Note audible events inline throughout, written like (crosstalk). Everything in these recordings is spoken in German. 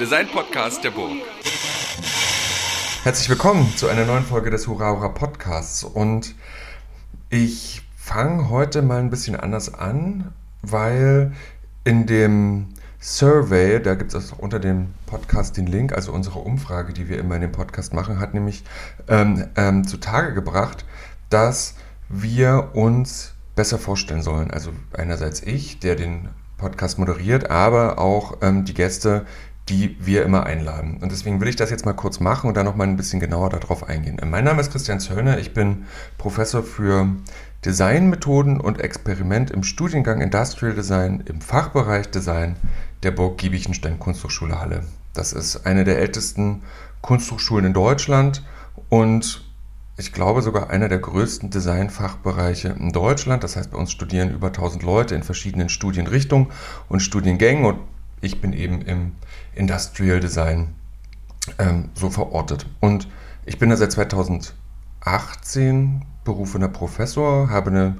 Design-Podcast der Burg. Herzlich willkommen zu einer neuen Folge des Hurra Podcasts. Und ich fange heute mal ein bisschen anders an, weil in dem Survey, da gibt es auch unter dem Podcast den Link, also unsere Umfrage, die wir immer in dem Podcast machen, hat nämlich ähm, ähm, zutage gebracht, dass wir uns besser vorstellen sollen. Also einerseits ich, der den Podcast moderiert, aber auch ähm, die Gäste, die wir immer einladen. Und deswegen will ich das jetzt mal kurz machen und dann noch mal ein bisschen genauer darauf eingehen. Mein Name ist Christian Zöllner, ich bin Professor für Designmethoden und Experiment im Studiengang Industrial Design im Fachbereich Design der Burg Giebichenstein Kunsthochschule Halle. Das ist eine der ältesten Kunsthochschulen in Deutschland und ich glaube sogar einer der größten Designfachbereiche in Deutschland. Das heißt, bei uns studieren über 1000 Leute in verschiedenen Studienrichtungen und Studiengängen und ich bin eben im Industrial Design ähm, so verortet. Und ich bin da seit 2018 berufener Professor, habe eine,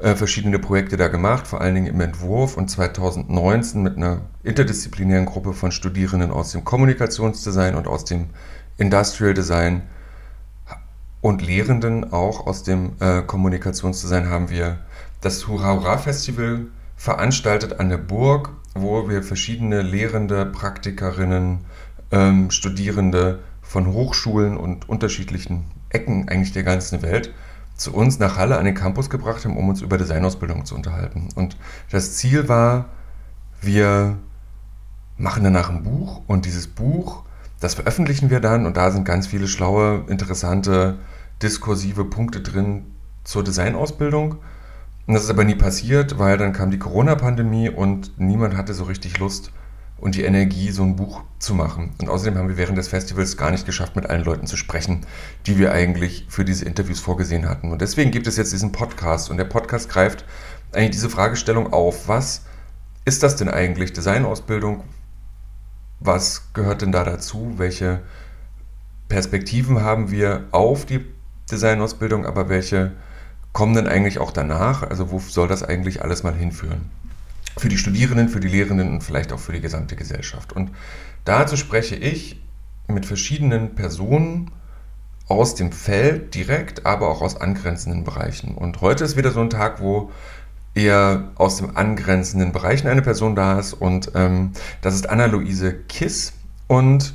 äh, verschiedene Projekte da gemacht, vor allen Dingen im Entwurf und 2019 mit einer interdisziplinären Gruppe von Studierenden aus dem Kommunikationsdesign und aus dem Industrial Design und Lehrenden auch aus dem äh, Kommunikationsdesign haben wir das Hurra Hurra Festival veranstaltet an der Burg, wo wir verschiedene Lehrende, Praktikerinnen, ähm, Studierende von Hochschulen und unterschiedlichen Ecken eigentlich der ganzen Welt zu uns nach Halle an den Campus gebracht haben, um uns über Designausbildung zu unterhalten. Und das Ziel war, wir machen danach ein Buch und dieses Buch, das veröffentlichen wir dann und da sind ganz viele schlaue, interessante diskursive Punkte drin zur Designausbildung. Und das ist aber nie passiert, weil dann kam die Corona-Pandemie und niemand hatte so richtig Lust und die Energie, so ein Buch zu machen. Und außerdem haben wir während des Festivals gar nicht geschafft, mit allen Leuten zu sprechen, die wir eigentlich für diese Interviews vorgesehen hatten. Und deswegen gibt es jetzt diesen Podcast. Und der Podcast greift eigentlich diese Fragestellung auf. Was ist das denn eigentlich, Designausbildung? Was gehört denn da dazu? Welche Perspektiven haben wir auf die Designausbildung, aber welche kommen denn eigentlich auch danach? Also wo soll das eigentlich alles mal hinführen? Für die Studierenden, für die Lehrenden und vielleicht auch für die gesamte Gesellschaft. Und dazu spreche ich mit verschiedenen Personen aus dem Feld direkt, aber auch aus angrenzenden Bereichen. Und heute ist wieder so ein Tag, wo eher aus dem angrenzenden Bereichen eine Person da ist. Und ähm, das ist Anna-Luise Kiss. Und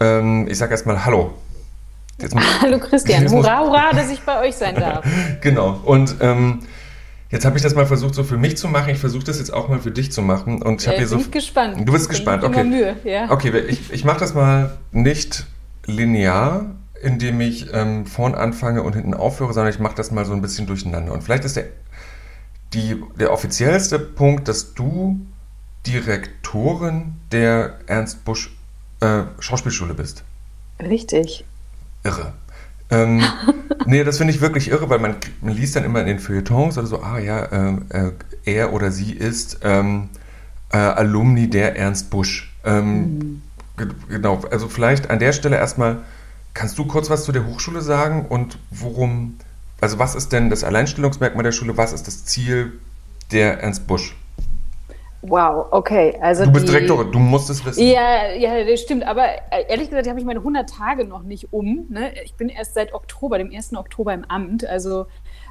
ähm, ich sage erstmal Hallo. (laughs) Hallo Christian, hurra, hurra, dass ich bei euch sein darf. (laughs) genau, und ähm, jetzt habe ich das mal versucht, so für mich zu machen. Ich versuche das jetzt auch mal für dich zu machen. Und ich ja, hier bin so. Ich gespannt. Du bist gespannt, okay. Mühe, ja. Okay, ich, ich mache das mal nicht linear, indem ich ähm, vorn anfange und hinten aufhöre, sondern ich mache das mal so ein bisschen durcheinander. Und vielleicht ist der, die, der offiziellste Punkt, dass du Direktorin der Ernst Busch äh, Schauspielschule bist. Richtig irre. Ähm, (laughs) nee, das finde ich wirklich irre, weil man, man, liest dann immer in den Feuilletons oder so, ah ja, ähm, äh, er oder sie ist ähm, äh, Alumni der Ernst Busch. Ähm, mhm. Genau, also vielleicht an der Stelle erstmal, kannst du kurz was zu der Hochschule sagen und worum, also was ist denn das Alleinstellungsmerkmal der Schule, was ist das Ziel der Ernst Busch? Wow, okay. Also du bist die, Direktorin, du musst es wissen. Ja, ja, das stimmt. Aber äh, ehrlich gesagt habe ich meine 100 Tage noch nicht um. Ne? Ich bin erst seit Oktober, dem 1. Oktober im Amt. Also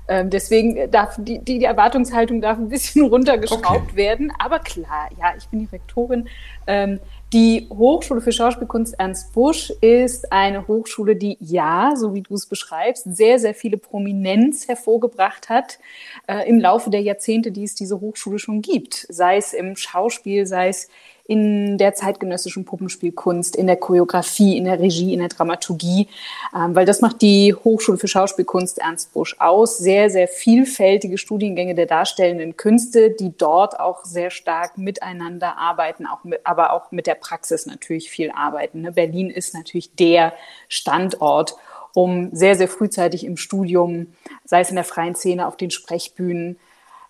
ähm, deswegen darf die, die, die, Erwartungshaltung darf ein bisschen (laughs) runtergeschraubt okay. werden. Aber klar, ja, ich bin die Rektorin. Ähm, die Hochschule für Schauspielkunst Ernst Busch ist eine Hochschule, die ja, so wie du es beschreibst, sehr, sehr viele Prominenz hervorgebracht hat äh, im Laufe der Jahrzehnte, die es diese Hochschule schon gibt. Sei es im Schauspiel, sei es in der zeitgenössischen Puppenspielkunst, in der Choreografie, in der Regie, in der Dramaturgie, ähm, weil das macht die Hochschule für Schauspielkunst Ernst Busch aus. Sehr, sehr vielfältige Studiengänge der darstellenden Künste, die dort auch sehr stark miteinander arbeiten, auch mit, aber auch mit der Praxis natürlich viel arbeiten. Ne? Berlin ist natürlich der Standort um sehr, sehr frühzeitig im Studium, sei es in der freien Szene, auf den Sprechbühnen,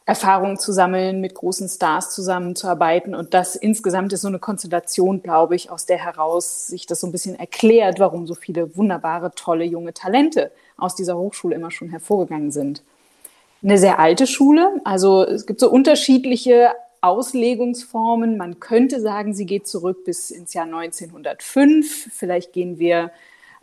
Erfahrungen zu sammeln, mit großen Stars zusammenzuarbeiten. Und das insgesamt ist so eine Konstellation, glaube ich, aus der heraus sich das so ein bisschen erklärt, warum so viele wunderbare, tolle junge Talente aus dieser Hochschule immer schon hervorgegangen sind. Eine sehr alte Schule, also es gibt so unterschiedliche Auslegungsformen. Man könnte sagen, sie geht zurück bis ins Jahr 1905. Vielleicht gehen wir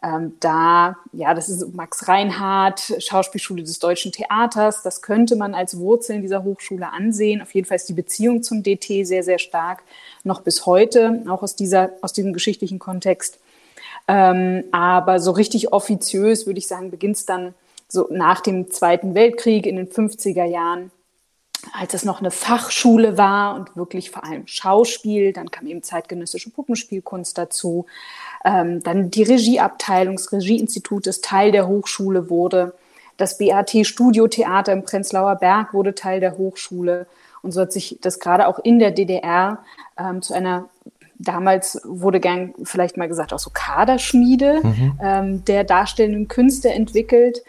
ähm, da, ja, das ist Max Reinhardt, Schauspielschule des Deutschen Theaters. Das könnte man als Wurzeln dieser Hochschule ansehen. Auf jeden Fall ist die Beziehung zum DT sehr, sehr stark, noch bis heute, auch aus, dieser, aus diesem geschichtlichen Kontext. Ähm, aber so richtig offiziös, würde ich sagen, beginnt es dann so nach dem Zweiten Weltkrieg in den 50er Jahren als es noch eine Fachschule war und wirklich vor allem Schauspiel, dann kam eben zeitgenössische Puppenspielkunst dazu, ähm, dann die Regieabteilung, das Regieinstitut, das Teil der Hochschule wurde, das BAT Studiotheater im Prenzlauer Berg wurde Teil der Hochschule. Und so hat sich das gerade auch in der DDR ähm, zu einer damals wurde gern vielleicht mal gesagt auch so Kaderschmiede mhm. ähm, der darstellenden Künste entwickelt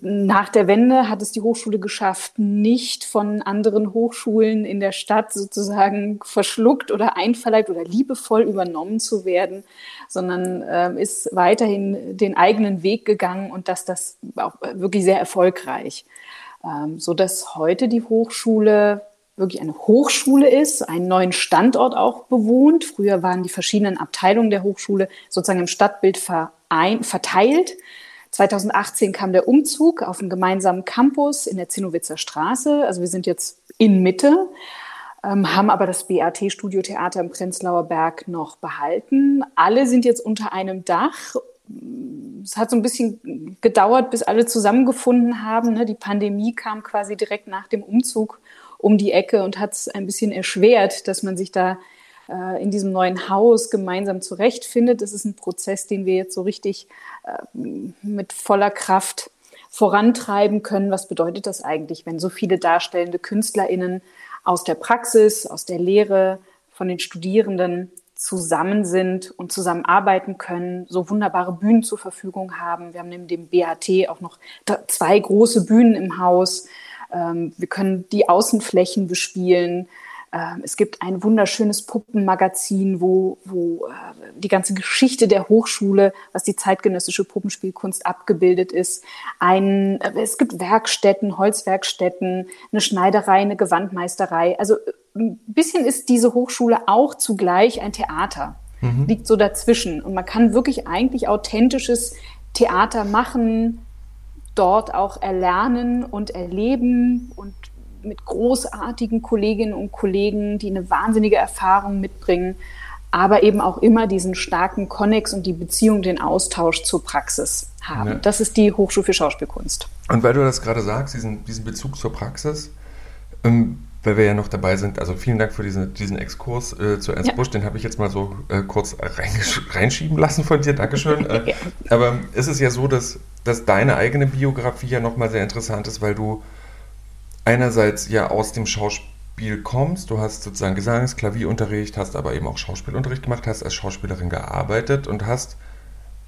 nach der Wende hat es die Hochschule geschafft, nicht von anderen Hochschulen in der Stadt sozusagen verschluckt oder einverleibt oder liebevoll übernommen zu werden, sondern äh, ist weiterhin den eigenen Weg gegangen und dass das auch wirklich sehr erfolgreich. Ähm, so dass heute die Hochschule wirklich eine Hochschule ist, einen neuen Standort auch bewohnt. Früher waren die verschiedenen Abteilungen der Hochschule sozusagen im Stadtbild verein, verteilt. 2018 kam der Umzug auf einen gemeinsamen Campus in der Zinnowitzer Straße. Also wir sind jetzt in Mitte, ähm, haben aber das BAT Studiotheater im Prenzlauer Berg noch behalten. Alle sind jetzt unter einem Dach. Es hat so ein bisschen gedauert, bis alle zusammengefunden haben. Ne? Die Pandemie kam quasi direkt nach dem Umzug um die Ecke und hat es ein bisschen erschwert, dass man sich da äh, in diesem neuen Haus gemeinsam zurechtfindet. Das ist ein Prozess, den wir jetzt so richtig mit voller Kraft vorantreiben können. Was bedeutet das eigentlich, wenn so viele darstellende KünstlerInnen aus der Praxis, aus der Lehre, von den Studierenden zusammen sind und zusammenarbeiten können, so wunderbare Bühnen zur Verfügung haben. Wir haben neben dem BAT auch noch zwei große Bühnen im Haus. Ähm, wir können die Außenflächen bespielen. Ähm, es gibt ein wunderschönes Puppenmagazin, wo, wo äh, die ganze Geschichte der Hochschule, was die zeitgenössische Puppenspielkunst abgebildet ist. Ein, äh, es gibt Werkstätten, Holzwerkstätten, eine Schneiderei, eine Gewandmeisterei. Also äh, ein bisschen ist diese Hochschule auch zugleich ein Theater. Mhm. Liegt so dazwischen. Und man kann wirklich eigentlich authentisches Theater machen, dort auch erlernen und erleben und mit großartigen Kolleginnen und Kollegen, die eine wahnsinnige Erfahrung mitbringen, aber eben auch immer diesen starken Konnex und die Beziehung, den Austausch zur Praxis haben. Ja. Das ist die Hochschule für Schauspielkunst. Und weil du das gerade sagst, diesen, diesen Bezug zur Praxis, ähm, weil wir ja noch dabei sind, also vielen Dank für diesen, diesen Exkurs äh, zu Ernst ja. Busch, den habe ich jetzt mal so äh, kurz reinschieben lassen von dir, Dankeschön. (laughs) Äh, ja. Aber es ist ja so, dass, dass deine eigene Biografie ja nochmal sehr interessant ist, weil du einerseits ja aus dem Schauspiel kommst, du hast sozusagen Gesangs-, Klavierunterricht, hast aber eben auch Schauspielunterricht gemacht, hast als Schauspielerin gearbeitet und hast,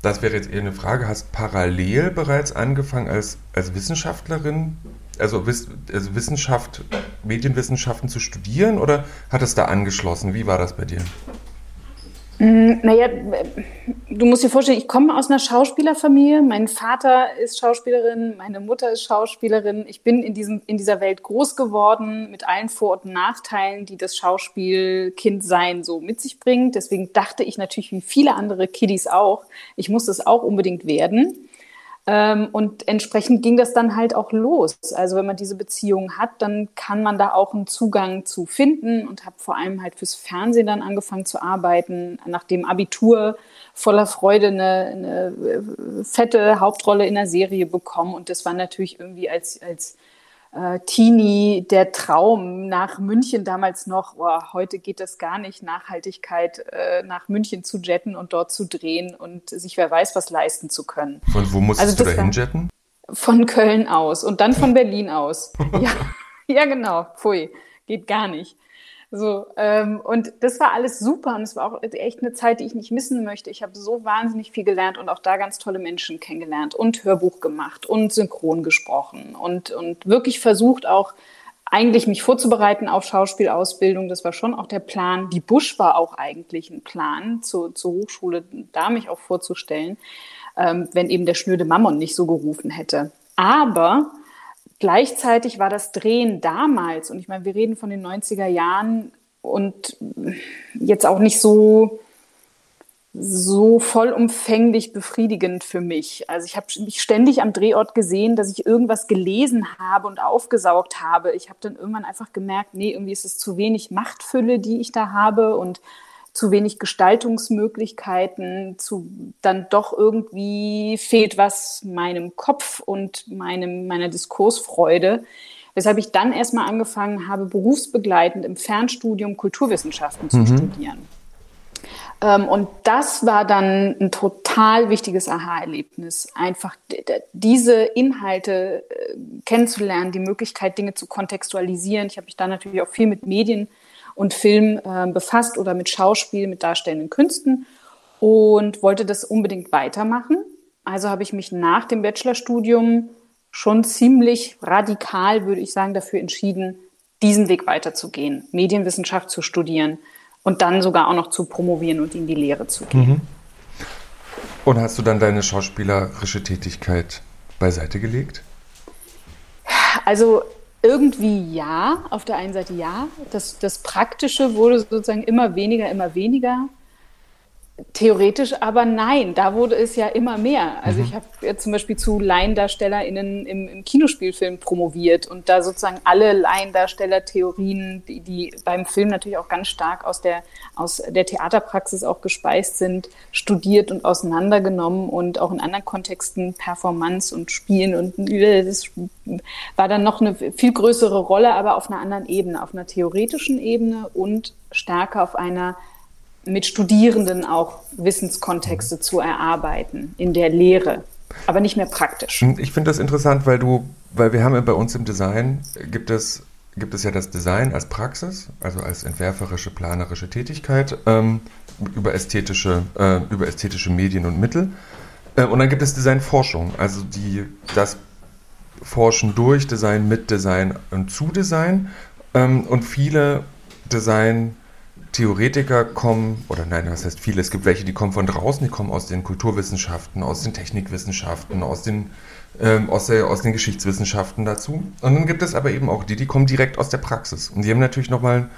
das wäre jetzt eher eine Frage, hast parallel bereits angefangen als, als Wissenschaftlerin, also, also Wissenschaft, Medienwissenschaften zu studieren oder hat es da angeschlossen? Wie war das bei dir? Mm, naja, du musst dir vorstellen, ich komme aus einer Schauspielerfamilie. Mein Vater ist Schauspielerin, meine Mutter ist Schauspielerin. Ich bin in, diesem, in dieser Welt groß geworden mit allen Vor- und Nachteilen, die das Schauspielkindsein so mit sich bringt. Deswegen dachte ich natürlich, wie viele andere Kiddies auch, ich muss das auch unbedingt werden. Ähm, und entsprechend ging das dann halt auch los. Also wenn man diese Beziehung hat, dann kann man da auch einen Zugang zu finden und habe vor allem halt fürs Fernsehen dann angefangen zu arbeiten, nach dem Abitur voller Freude eine, eine fette Hauptrolle in der Serie bekommen. Und das war natürlich irgendwie als, als äh, Teenie der Traum nach München damals noch, oh, heute geht das gar nicht, Nachhaltigkeit äh, nach München zu jetten und dort zu drehen und sich wer weiß was leisten zu können. Von wo musstest also du dahin jetten? Von Köln aus und dann von Berlin aus. (laughs) ja, ja, genau. Pfui, geht gar nicht. So, ähm, und das war alles super und es war auch echt eine Zeit, die ich nicht missen möchte. Ich habe so wahnsinnig viel gelernt und auch da ganz tolle Menschen kennengelernt und Hörbuch gemacht und synchron gesprochen und, und wirklich versucht auch eigentlich mich vorzubereiten auf Schauspielausbildung. Das war schon auch der Plan. Die Busch war auch eigentlich ein Plan, zu, zur Hochschule da mich auch vorzustellen, ähm, wenn eben der schnöde Mammon nicht so gerufen hätte. Aber gleichzeitig war das Drehen damals, und ich meine, wir reden von den 90er Jahren und jetzt auch nicht so so vollumfänglich befriedigend für mich. Also ich habe mich ständig am Drehort gesehen, dass ich irgendwas gelesen habe und aufgesaugt habe. Ich habe dann irgendwann einfach gemerkt, nee, irgendwie ist es zu wenig Machtfülle, die ich da habe und zu wenig Gestaltungsmöglichkeiten, zu dann doch irgendwie fehlt was meinem Kopf und meinem, meiner Diskursfreude. Weshalb ich dann erstmal angefangen habe, berufsbegleitend im Fernstudium Kulturwissenschaften zu mhm. studieren. Ähm, und das war dann ein total wichtiges Aha-Erlebnis. Einfach diese Inhalte äh, kennenzulernen, die Möglichkeit, Dinge zu kontextualisieren. Ich habe mich da natürlich auch viel mit Medien und Film äh, befasst oder mit Schauspiel, mit darstellenden Künsten und wollte das unbedingt weitermachen. Also habe ich mich nach dem Bachelorstudium schon ziemlich radikal, würde ich sagen, dafür entschieden, diesen Weg weiterzugehen, Medienwissenschaft zu studieren und dann sogar auch noch zu promovieren und in die Lehre zu gehen. Mhm. Und hast du dann deine schauspielerische Tätigkeit beiseite gelegt? Also irgendwie ja, auf der einen Seite ja. Das, das Praktische wurde sozusagen immer weniger, immer weniger. Theoretisch aber nein, da wurde es ja immer mehr. Also mhm. ich habe jetzt zum Beispiel zu LaiendarstellerInnen im, im, Kinospielfilm promoviert und da sozusagen alle Laiendarsteller-Theorien, die, die beim Film natürlich auch ganz stark aus der, aus der Theaterpraxis auch gespeist sind, studiert und auseinandergenommen und auch in anderen Kontexten Performance und Spielen und das war dann noch eine viel größere Rolle, aber auf einer anderen Ebene, auf einer theoretischen Ebene und stärker auf einer mit Studierenden auch Wissenskontexte zu erarbeiten in der Lehre, aber nicht mehr praktisch. Hm, ich finde das interessant, weil du, weil wir haben ja bei uns im Design gibt es gibt es ja das Design als Praxis, also als entwerferische, planerische Tätigkeit ähm, über ästhetische äh, über ästhetische Medien und Mittel. Äh, und dann gibt es Designforschung, also die das Forschen durch Design, mit Design und zu Design. Ähm, und viele Design Theoretiker kommen, oder nein, das heißt viele, es gibt welche, die kommen von draußen, die kommen aus den Kulturwissenschaften, aus den Technikwissenschaften, aus den, ähm, aus, der, aus den Geschichtswissenschaften dazu. Und dann gibt es aber eben auch die, die kommen direkt aus der Praxis. Und die haben natürlich nochmal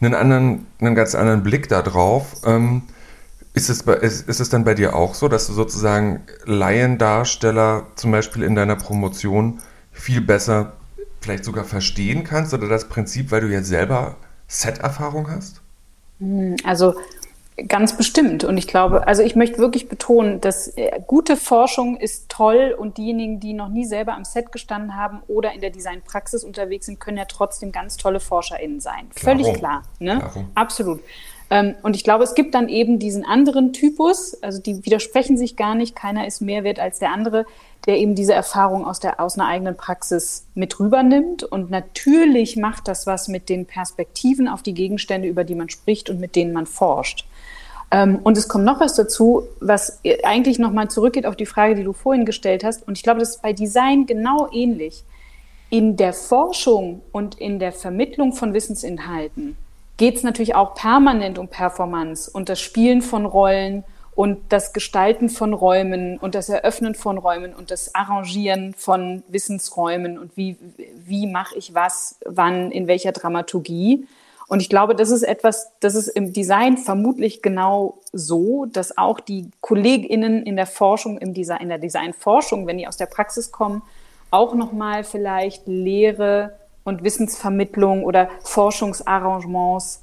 einen anderen, einen ganz anderen Blick darauf. Ähm, ist es, ist, ist es dann bei dir auch so, dass du sozusagen Laiendarsteller zum Beispiel in deiner Promotion viel besser vielleicht sogar verstehen kannst oder das Prinzip, weil du ja selber Set-Erfahrung hast? Hm, also ganz bestimmt. Und ich glaube, also ich möchte wirklich betonen, dass äh, gute Forschung ist toll und diejenigen, die noch nie selber am Set gestanden haben oder in der Designpraxis unterwegs sind, können ja trotzdem ganz tolle ForscherInnen sein. Völlig Klaro. klar. Ne? Absolut. Ähm, und ich glaube, es gibt dann eben diesen anderen Typus, also die widersprechen sich gar nicht, keiner ist mehr wert als der andere, der eben diese Erfahrung aus, der, aus einer eigenen Praxis mit rübernimmt. Und natürlich macht das was mit den Perspektiven auf die Gegenstände, über die man spricht und mit denen man forscht. Ähm, und es kommt noch was dazu, was eigentlich nochmal zurückgeht auf die Frage, die du vorhin gestellt hast. Und ich glaube, das ist bei Design genau ähnlich. In der Forschung und in der Vermittlung von Wissensinhalten geht es natürlich auch permanent um Performance und das Spielen von Rollen und das Gestalten von Räumen und das Eröffnen von Räumen und das Arrangieren von Wissensräumen und wie, wie mache ich was, wann, in welcher Dramaturgie. Und ich glaube, das ist etwas, das ist im Design vermutlich genau so, dass auch die KollegInnen in der Forschung, im Design, in der Designforschung, wenn die aus der Praxis kommen, auch nochmal vielleicht Lehre und Wissensvermittlung oder Forschungsarrangements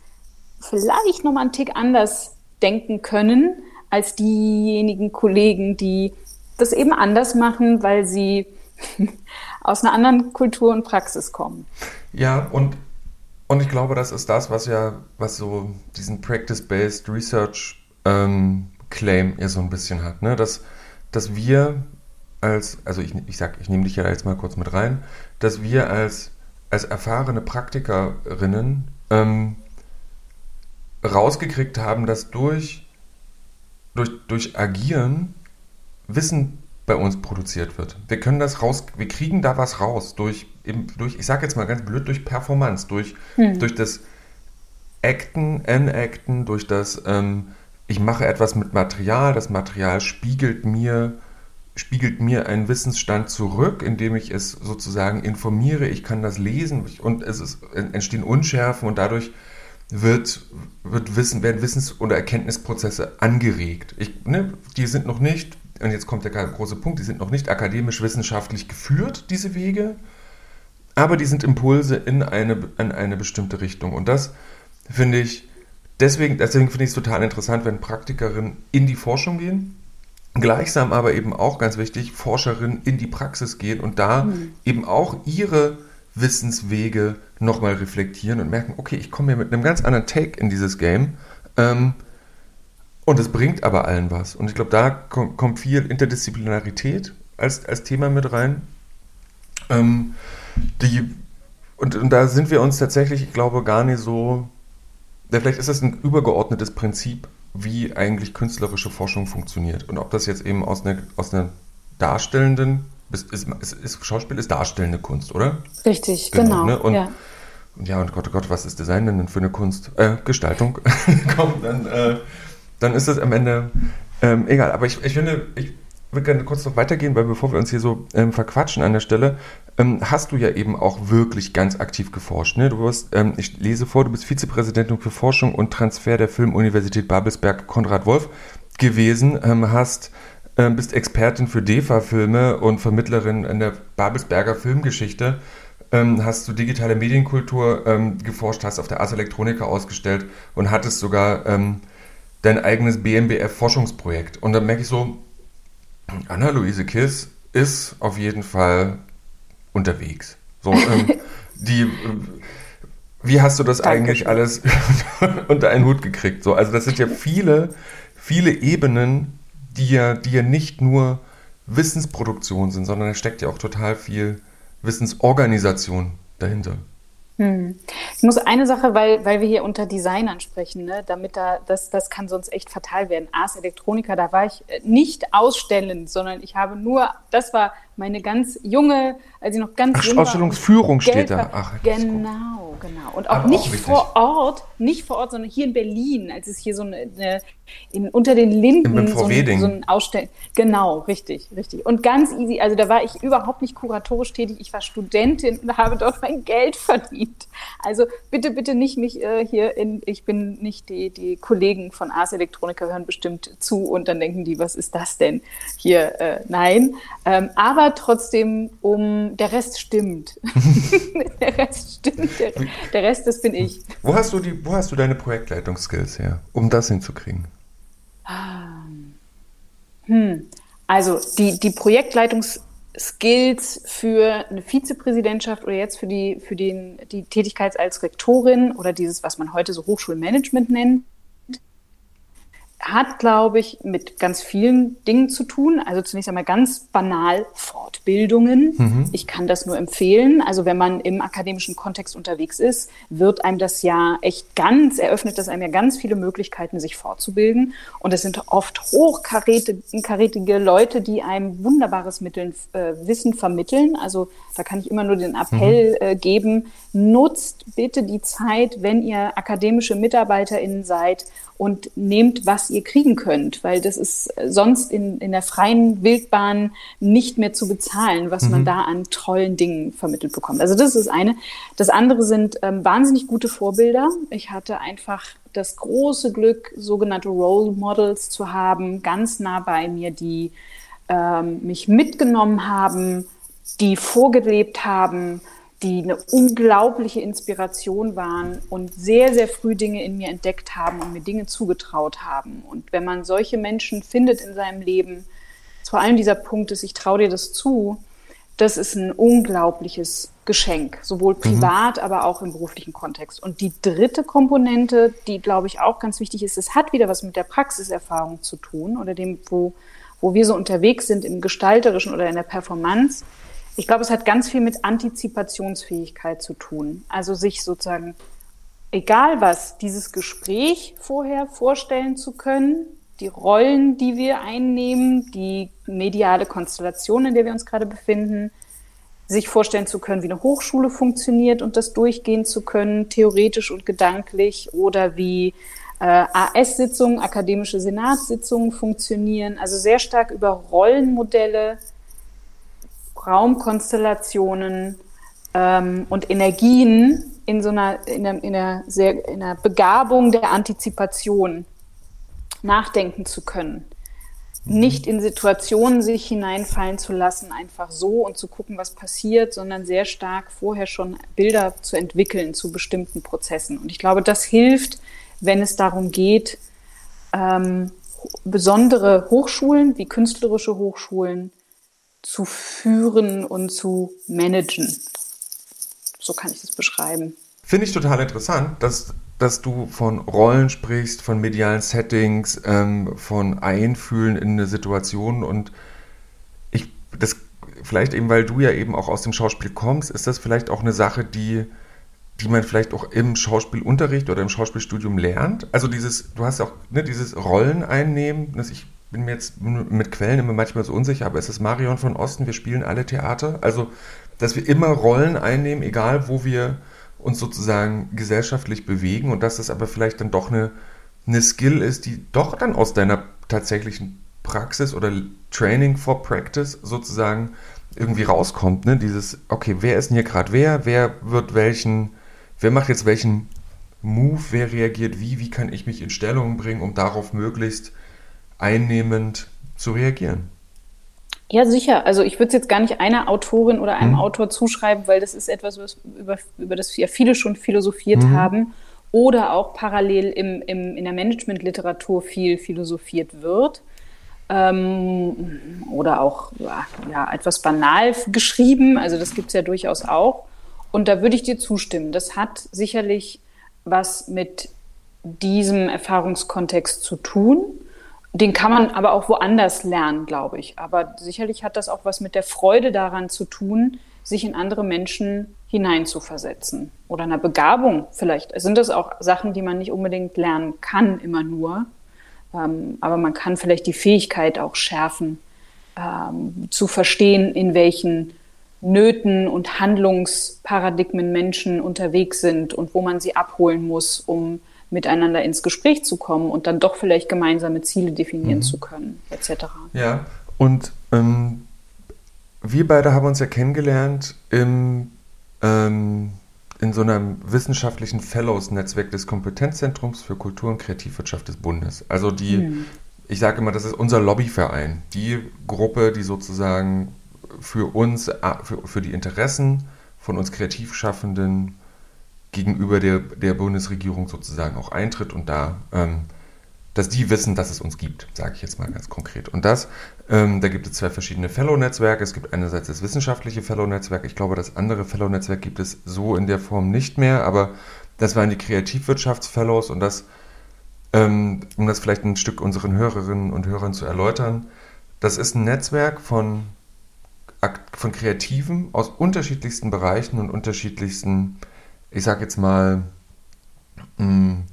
vielleicht nochmal einen Tick anders denken können als diejenigen Kollegen, die das eben anders machen, weil sie (laughs) aus einer anderen Kultur und Praxis kommen. Ja, und, und ich glaube, das ist das, was ja, was so diesen Practice-Based Research ähm, Claim ja so ein bisschen hat, ne? dass, dass wir als, also ich, ich sag, ich nehme dich ja jetzt mal kurz mit rein, dass wir als als erfahrene Praktikerinnen ähm, rausgekriegt haben, dass durch, durch, durch Agieren Wissen bei uns produziert wird. Wir können das raus, wir kriegen da was raus durch, eben durch ich sage jetzt mal ganz blöd, durch Performance, durch, hm. durch das Acten, Enacten, durch das, ähm, ich mache etwas mit Material, das Material spiegelt mir spiegelt mir einen Wissensstand zurück, indem ich es sozusagen informiere, ich kann das lesen und es ist, entstehen Unschärfen und dadurch wird, wird Wissen, werden Wissens- oder Erkenntnisprozesse angeregt. Ich, ne, die sind noch nicht, und jetzt kommt der große Punkt, die sind noch nicht akademisch-wissenschaftlich geführt, diese Wege, aber die sind Impulse in eine, in eine bestimmte Richtung. Und das finde ich, deswegen, deswegen finde ich es total interessant, wenn Praktikerinnen in die Forschung gehen Gleichsam aber eben auch ganz wichtig, Forscherinnen in die Praxis gehen und da mhm. eben auch ihre Wissenswege nochmal reflektieren und merken, okay, ich komme hier mit einem ganz anderen Take in dieses Game. Ähm, und es bringt aber allen was. Und ich glaube, da kommt, viel Interdisziplinarität als, als Thema mit rein. Ähm, die, und, und da sind wir uns tatsächlich, ich glaube, gar nicht so. Ja, vielleicht ist das ein übergeordnetes Prinzip, wie eigentlich künstlerische Forschung funktioniert. Und ob das jetzt eben aus einer, aus einer darstellenden, ist, ist, ist, Schauspiel ist darstellende Kunst, oder? Richtig, genau. genau. Ne? Und, ja. und ja, und Gott, oh Gott, was ist Design denn für eine Kunst? Äh, Gestaltung. (laughs) Komm, dann, äh, dann ist es am Ende ähm, egal. Aber ich, ich finde, ich würde gerne kurz noch weitergehen, weil bevor wir uns hier so ähm, verquatschen an der Stelle, ähm, hast du ja eben auch wirklich ganz aktiv geforscht. Ne? Du wirst, ähm, ich lese vor, du bist Vizepräsidentin für Forschung und Transfer der Filmuniversität Babelsberg Konrad Wolf gewesen, ähm, hast ähm, bist Expertin für DEFA-Filme und Vermittlerin in der Babelsberger Filmgeschichte. Ähm, hast du digitale Medienkultur ähm, geforscht, hast auf der Ars Electronica ausgestellt und hattest sogar dein eigenes BMBF-Forschungsprojekt. Und dann merke ich so, Anna-Luise Kiss ist auf jeden Fall unterwegs. So, ähm, (laughs) die, wie hast du das Danke. eigentlich alles (laughs) unter einen Hut gekriegt? So, also das sind ja viele, viele Ebenen, die ja, die ja nicht nur Wissensproduktion sind, sondern da steckt ja auch total viel Wissensorganisation dahinter. Hm. Ich muss eine Sache, weil, weil wir hier unter Designern sprechen, ne, damit da, das, das kann sonst echt fatal werden. Ars Electronica, da war ich äh, nicht ausstellend, sondern ich habe nur, das war meine ganz junge, als ich noch ganz Ach, jung Ausstellungsführung steht da. Ach, genau, genau. Und auch Aber nicht auch vor Ort, nicht vor Ort, sondern hier in Berlin, als es hier so eine, eine in, unter den Linden so ein, so ein Ausstellen. Genau, richtig, richtig. Und ganz easy. Also da war ich überhaupt nicht kuratorisch tätig. Ich war Studentin und habe dort mein Geld verdient. Also bitte, bitte nicht mich äh, hier in, ich bin nicht die, die Kollegen von Ars Electronica hören bestimmt zu und dann denken die, was ist das denn hier? Äh, nein. Ähm, aber aber trotzdem um, der Rest stimmt. (laughs) der Rest stimmt, der, der, Rest, das bin ich. Wo hast du, die, wo hast du deine Projektleitungsskills her, um das hinzukriegen? Hm. Also die, die Projektleitungsskills für eine Vizepräsidentschaft oder jetzt für die, für den, die Tätigkeit als Rektorin oder dieses, was man heute so Hochschulmanagement nennt, hat, glaube ich, mit ganz vielen Dingen zu tun. Also zunächst einmal ganz banal Fortbildungen. Mhm. Ich kann das nur empfehlen. Also wenn man im akademischen Kontext unterwegs ist, wird einem das ja echt ganz, eröffnet das einem ja ganz viele Möglichkeiten, sich fortzubilden. Und es sind oft hochkarätige Leute, die einem wunderbares Mitteln, äh, Wissen vermitteln. Also da kann ich immer nur den Appell mhm. äh, geben, nutzt bitte die Zeit, wenn ihr akademische MitarbeiterInnen seid und nehmt, was ihr kriegen könnt, weil das ist sonst in, in der freien Wildbahn nicht mehr zu bezahlen, was mhm. man da an tollen Dingen vermittelt bekommt. Also das ist eine. Das andere sind ähm, wahnsinnig gute Vorbilder. Ich hatte einfach das große Glück, sogenannte Role Models zu haben, ganz nah bei mir, die ähm, mich mitgenommen haben, die vorgelebt haben, die eine unglaubliche Inspiration waren und sehr, sehr früh Dinge in mir entdeckt haben und mir Dinge zugetraut haben. Und wenn man solche Menschen findet in seinem Leben, vor allem dieser Punkt ist, ich traue dir das zu, das ist ein unglaubliches Geschenk, sowohl mhm. privat, mhm. aber auch im beruflichen Kontext. Und die dritte Komponente, die, glaube ich, auch ganz wichtig ist, es hat wieder was mit der Praxiserfahrung zu tun oder dem, wo, wo wir so unterwegs sind im Gestalterischen oder in der Performance ich glaube, es hat ganz viel mit Antizipationsfähigkeit zu tun. Also sich sozusagen, egal was, dieses Gespräch vorher vorstellen zu können, die Rollen, die wir einnehmen, die mediale Konstellation, in der wir uns gerade befinden, sich vorstellen zu können, wie eine Hochschule funktioniert und das durchgehen zu können, theoretisch und gedanklich, oder wie äh, AS-Sitzungen, akademische Senatssitzungen funktionieren, also sehr stark über Rollenmodelle, Raumkonstellationen ähm, und Energien in so einer, in einer, in einer, sehr, in einer Begabung der Antizipation nachdenken zu können. Mhm. Nicht in Situationen sich hineinfallen zu lassen, einfach so und zu gucken, was passiert, sondern sehr stark vorher schon Bilder zu entwickeln zu bestimmten Prozessen. Und ich glaube, das hilft, wenn es darum geht, ähm, besondere Hochschulen wie künstlerische Hochschulen zu führen und zu managen. So kann ich das beschreiben. Finde ich total interessant, dass, dass du von Rollen sprichst, von medialen Settings, ähm, von Einfühlen in eine Situation und ich, das vielleicht eben, weil du ja eben auch aus dem Schauspiel kommst, ist das vielleicht auch eine Sache, die die man vielleicht auch im Schauspielunterricht oder im Schauspielstudium lernt. Also dieses, du hast auch ne, dieses Rollen einnehmen. Das ich bin mir jetzt mit Quellen immer manchmal so unsicher, aber es ist Marion von Osten, wir spielen alle Theater. Also, dass wir immer Rollen einnehmen, egal wo wir uns sozusagen gesellschaftlich bewegen und dass das aber vielleicht dann doch eine, eine Skill ist, die doch dann aus deiner tatsächlichen Praxis oder Training for Practice sozusagen irgendwie rauskommt. Ne? Dieses, okay, wer ist denn hier gerade wer? Wer wird welchen wer macht jetzt welchen Move, wer reagiert wie, wie kann ich mich in Stellung bringen, um darauf möglichst einnehmend zu reagieren. Ja, sicher. Also ich würde es jetzt gar nicht einer Autorin oder einem mhm. Autor zuschreiben, weil das ist etwas, was, über, über das ja viele schon philosophiert mhm. haben oder auch parallel im, im, in der Managementliteratur viel philosophiert wird. Ähm, oder auch ja, ja, etwas banal geschrieben, also das gibt es ja durchaus auch. Und da würde ich dir zustimmen. Das hat sicherlich was mit diesem Erfahrungskontext zu tun. Den kann man aber auch woanders lernen, glaube ich. Aber sicherlich hat das auch was mit der Freude daran zu tun, sich in andere Menschen hineinzuversetzen. Oder einer Begabung vielleicht. Sind das auch Sachen, die man nicht unbedingt lernen kann, immer nur. Ähm, aber man kann vielleicht die Fähigkeit auch schärfen, ähm, zu verstehen, in welchen Nöten und Handlungsparadigmen Menschen unterwegs sind und wo man sie abholen muss, um miteinander ins Gespräch zu kommen und dann doch vielleicht gemeinsame Ziele definieren mhm. zu können, etc. Ja, und ähm, wir beide haben uns ja kennengelernt im, ähm, in so einem wissenschaftlichen Fellows-Netzwerk des Kompetenzzentrums für Kultur und Kreativwirtschaft des Bundes. Also die, mhm. ich sage immer, das ist unser Lobbyverein, die Gruppe, die sozusagen für uns, für, für die Interessen von uns Kreativschaffenden gegenüber der, der Bundesregierung sozusagen auch eintritt und da, ähm, dass die wissen, dass es uns gibt, sage ich jetzt mal ganz konkret. Und das, ähm, da gibt es zwei verschiedene Fellow-Netzwerke. Es gibt einerseits das wissenschaftliche Fellow-Netzwerk. Ich glaube, das andere Fellow-Netzwerk gibt es so in der Form nicht mehr, aber das waren die Kreativwirtschafts-Fellows und das, ähm, um das vielleicht ein Stück unseren Hörerinnen und Hörern zu erläutern, das ist ein Netzwerk von von Kreativen aus unterschiedlichsten Bereichen und unterschiedlichsten, ich sage jetzt mal, mh,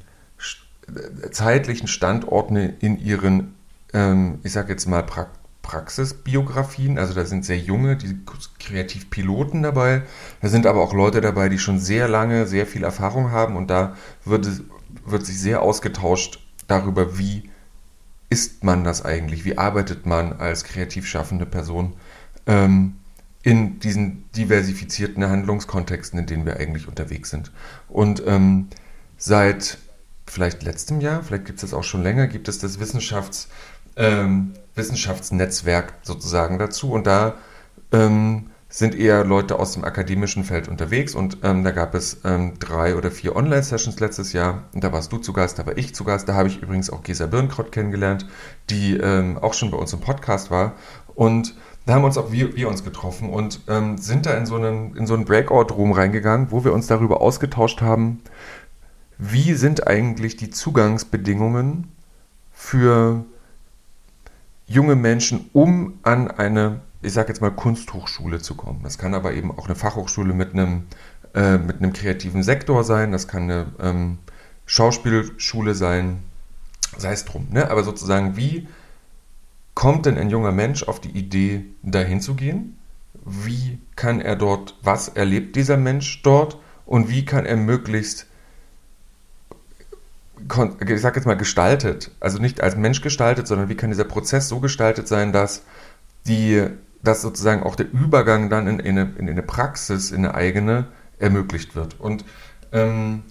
zeitlichen Standorten in ihren, ähm, ich sage jetzt mal, pra Praxisbiografien. Also da sind sehr junge, die Kreativpiloten dabei. Da sind aber auch Leute dabei, die schon sehr lange, sehr viel Erfahrung haben und da wird, wird sich sehr ausgetauscht darüber, wie ist man das eigentlich? Wie arbeitet man als kreativ schaffende Person? ähm, in diesen diversifizierten Handlungskontexten, in denen wir eigentlich unterwegs sind. Und ähm, seit vielleicht letztem Jahr, vielleicht gibt es das auch schon länger, gibt es das Wissenschafts, ähm, Wissenschaftsnetzwerk sozusagen dazu. Und da ähm, sind eher Leute aus dem akademischen Feld unterwegs. Und ähm, da gab es ähm, drei oder vier Online-Sessions letztes Jahr. Und da warst du zu Gast, da war ich zu Gast. Da habe ich übrigens auch Gesa Birnkraut kennengelernt, die ähm, auch schon bei uns im Podcast war. Und da haben uns auch wir, wir uns getroffen und ähm, sind da in so einen, in so einen Breakout-Room reingegangen, wo wir uns darüber ausgetauscht haben, wie sind eigentlich die Zugangsbedingungen für junge Menschen, um an eine, ich sage jetzt mal, Kunsthochschule zu kommen. Das kann aber eben auch eine Fachhochschule mit einem, äh, mit einem kreativen Sektor sein, das kann eine ähm, Schauspielschule sein, sei es drum. Ne? Aber sozusagen, wie kommt denn ein junger Mensch auf die Idee, dahin zu gehen? Wie kann er dort, was erlebt dieser Mensch dort und wie kann er möglichst ich sag jetzt mal, gestaltet, also nicht als Mensch gestaltet, sondern wie kann dieser Prozess so gestaltet sein, dass die, dass sozusagen auch der Übergang dann in, in, eine, in eine Praxis, in eine eigene, ermöglicht wird. Und ähm,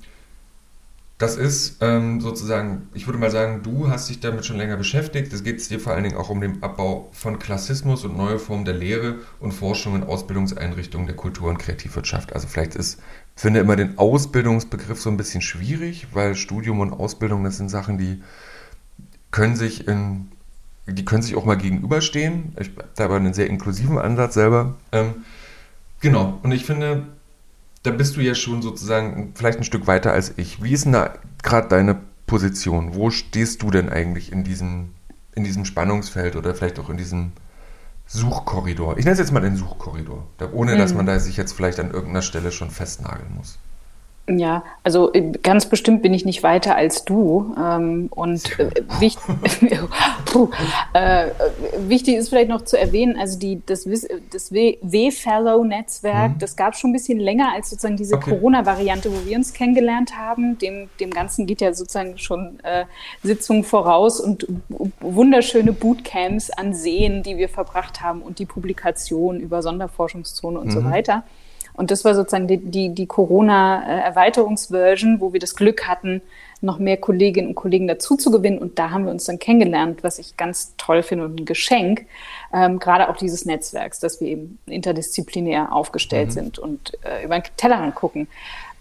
das ist ähm, sozusagen, ich würde mal sagen, du hast dich damit schon länger beschäftigt. Es geht dir vor allen Dingen auch um den Abbau von Klassismus und neue Formen der Lehre und Forschung in Ausbildungseinrichtungen der Kultur- und Kreativwirtschaft. Also vielleicht ist, ich finde immer den Ausbildungsbegriff so ein bisschen schwierig, weil Studium und Ausbildung, das sind Sachen, die können sich in, die können sich auch mal gegenüberstehen. Ich habe da aber einen sehr inklusiven Ansatz selber. Ähm, genau, und ich finde, da bist du ja schon sozusagen vielleicht ein Stück weiter als ich. Wie ist denn da gerade deine Position? Wo stehst du denn eigentlich in diesem, in diesem Spannungsfeld oder vielleicht auch in diesem Suchkorridor? Ich nenne es jetzt mal den Suchkorridor, ohne dass mhm. man da sich jetzt vielleicht an irgendeiner Stelle schon festnageln muss. Ja, also äh, ganz bestimmt bin ich nicht weiter als du. Ähm, und äh, wichtig, (laughs) puh, äh, wichtig ist vielleicht noch zu erwähnen, also die, das, das W-Fellow-Netzwerk, mhm. das gab es schon ein bisschen länger als sozusagen diese okay. Corona-Variante, wo wir uns kennengelernt haben. Dem, dem Ganzen geht ja sozusagen schon äh, Sitzungen voraus und wunderschöne Bootcamps an Seen, die wir verbracht haben und die Publikation über Sonderforschungszone und mhm. so weiter. Und das war sozusagen die, die, die Corona-Erweiterungsversion, wo wir das Glück hatten, noch mehr Kolleginnen und Kollegen dazu zu gewinnen. Und da haben wir uns dann kennengelernt, was ich ganz toll finde und ein Geschenk, ähm, gerade auch dieses Netzwerks, dass wir eben interdisziplinär aufgestellt mhm. sind und äh, über den Tellerrand gucken.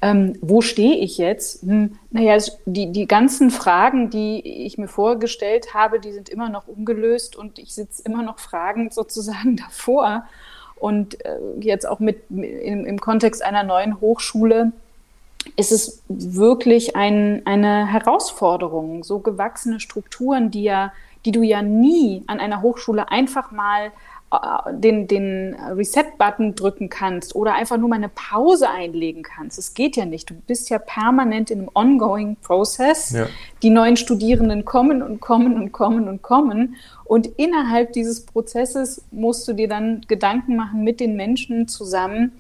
Ähm, wo stehe ich jetzt? Hm, naja, die, die ganzen Fragen, die ich mir vorgestellt habe, die sind immer noch ungelöst und ich sitze immer noch fragend sozusagen (laughs) davor. Und äh, jetzt auch mit im, im Kontext einer neuen Hochschule ist es wirklich ein, eine Herausforderung, so gewachsene Strukturen, die ja, die du ja nie an einer Hochschule einfach mal den, den Reset-Button drücken kannst oder einfach nur mal eine Pause einlegen kannst. Es geht ja nicht. Du bist ja permanent in einem ongoing Process. Ja. Die neuen Studierenden kommen und kommen und kommen und kommen. Und innerhalb dieses Prozesses musst du dir dann Gedanken machen mit den Menschen zusammen.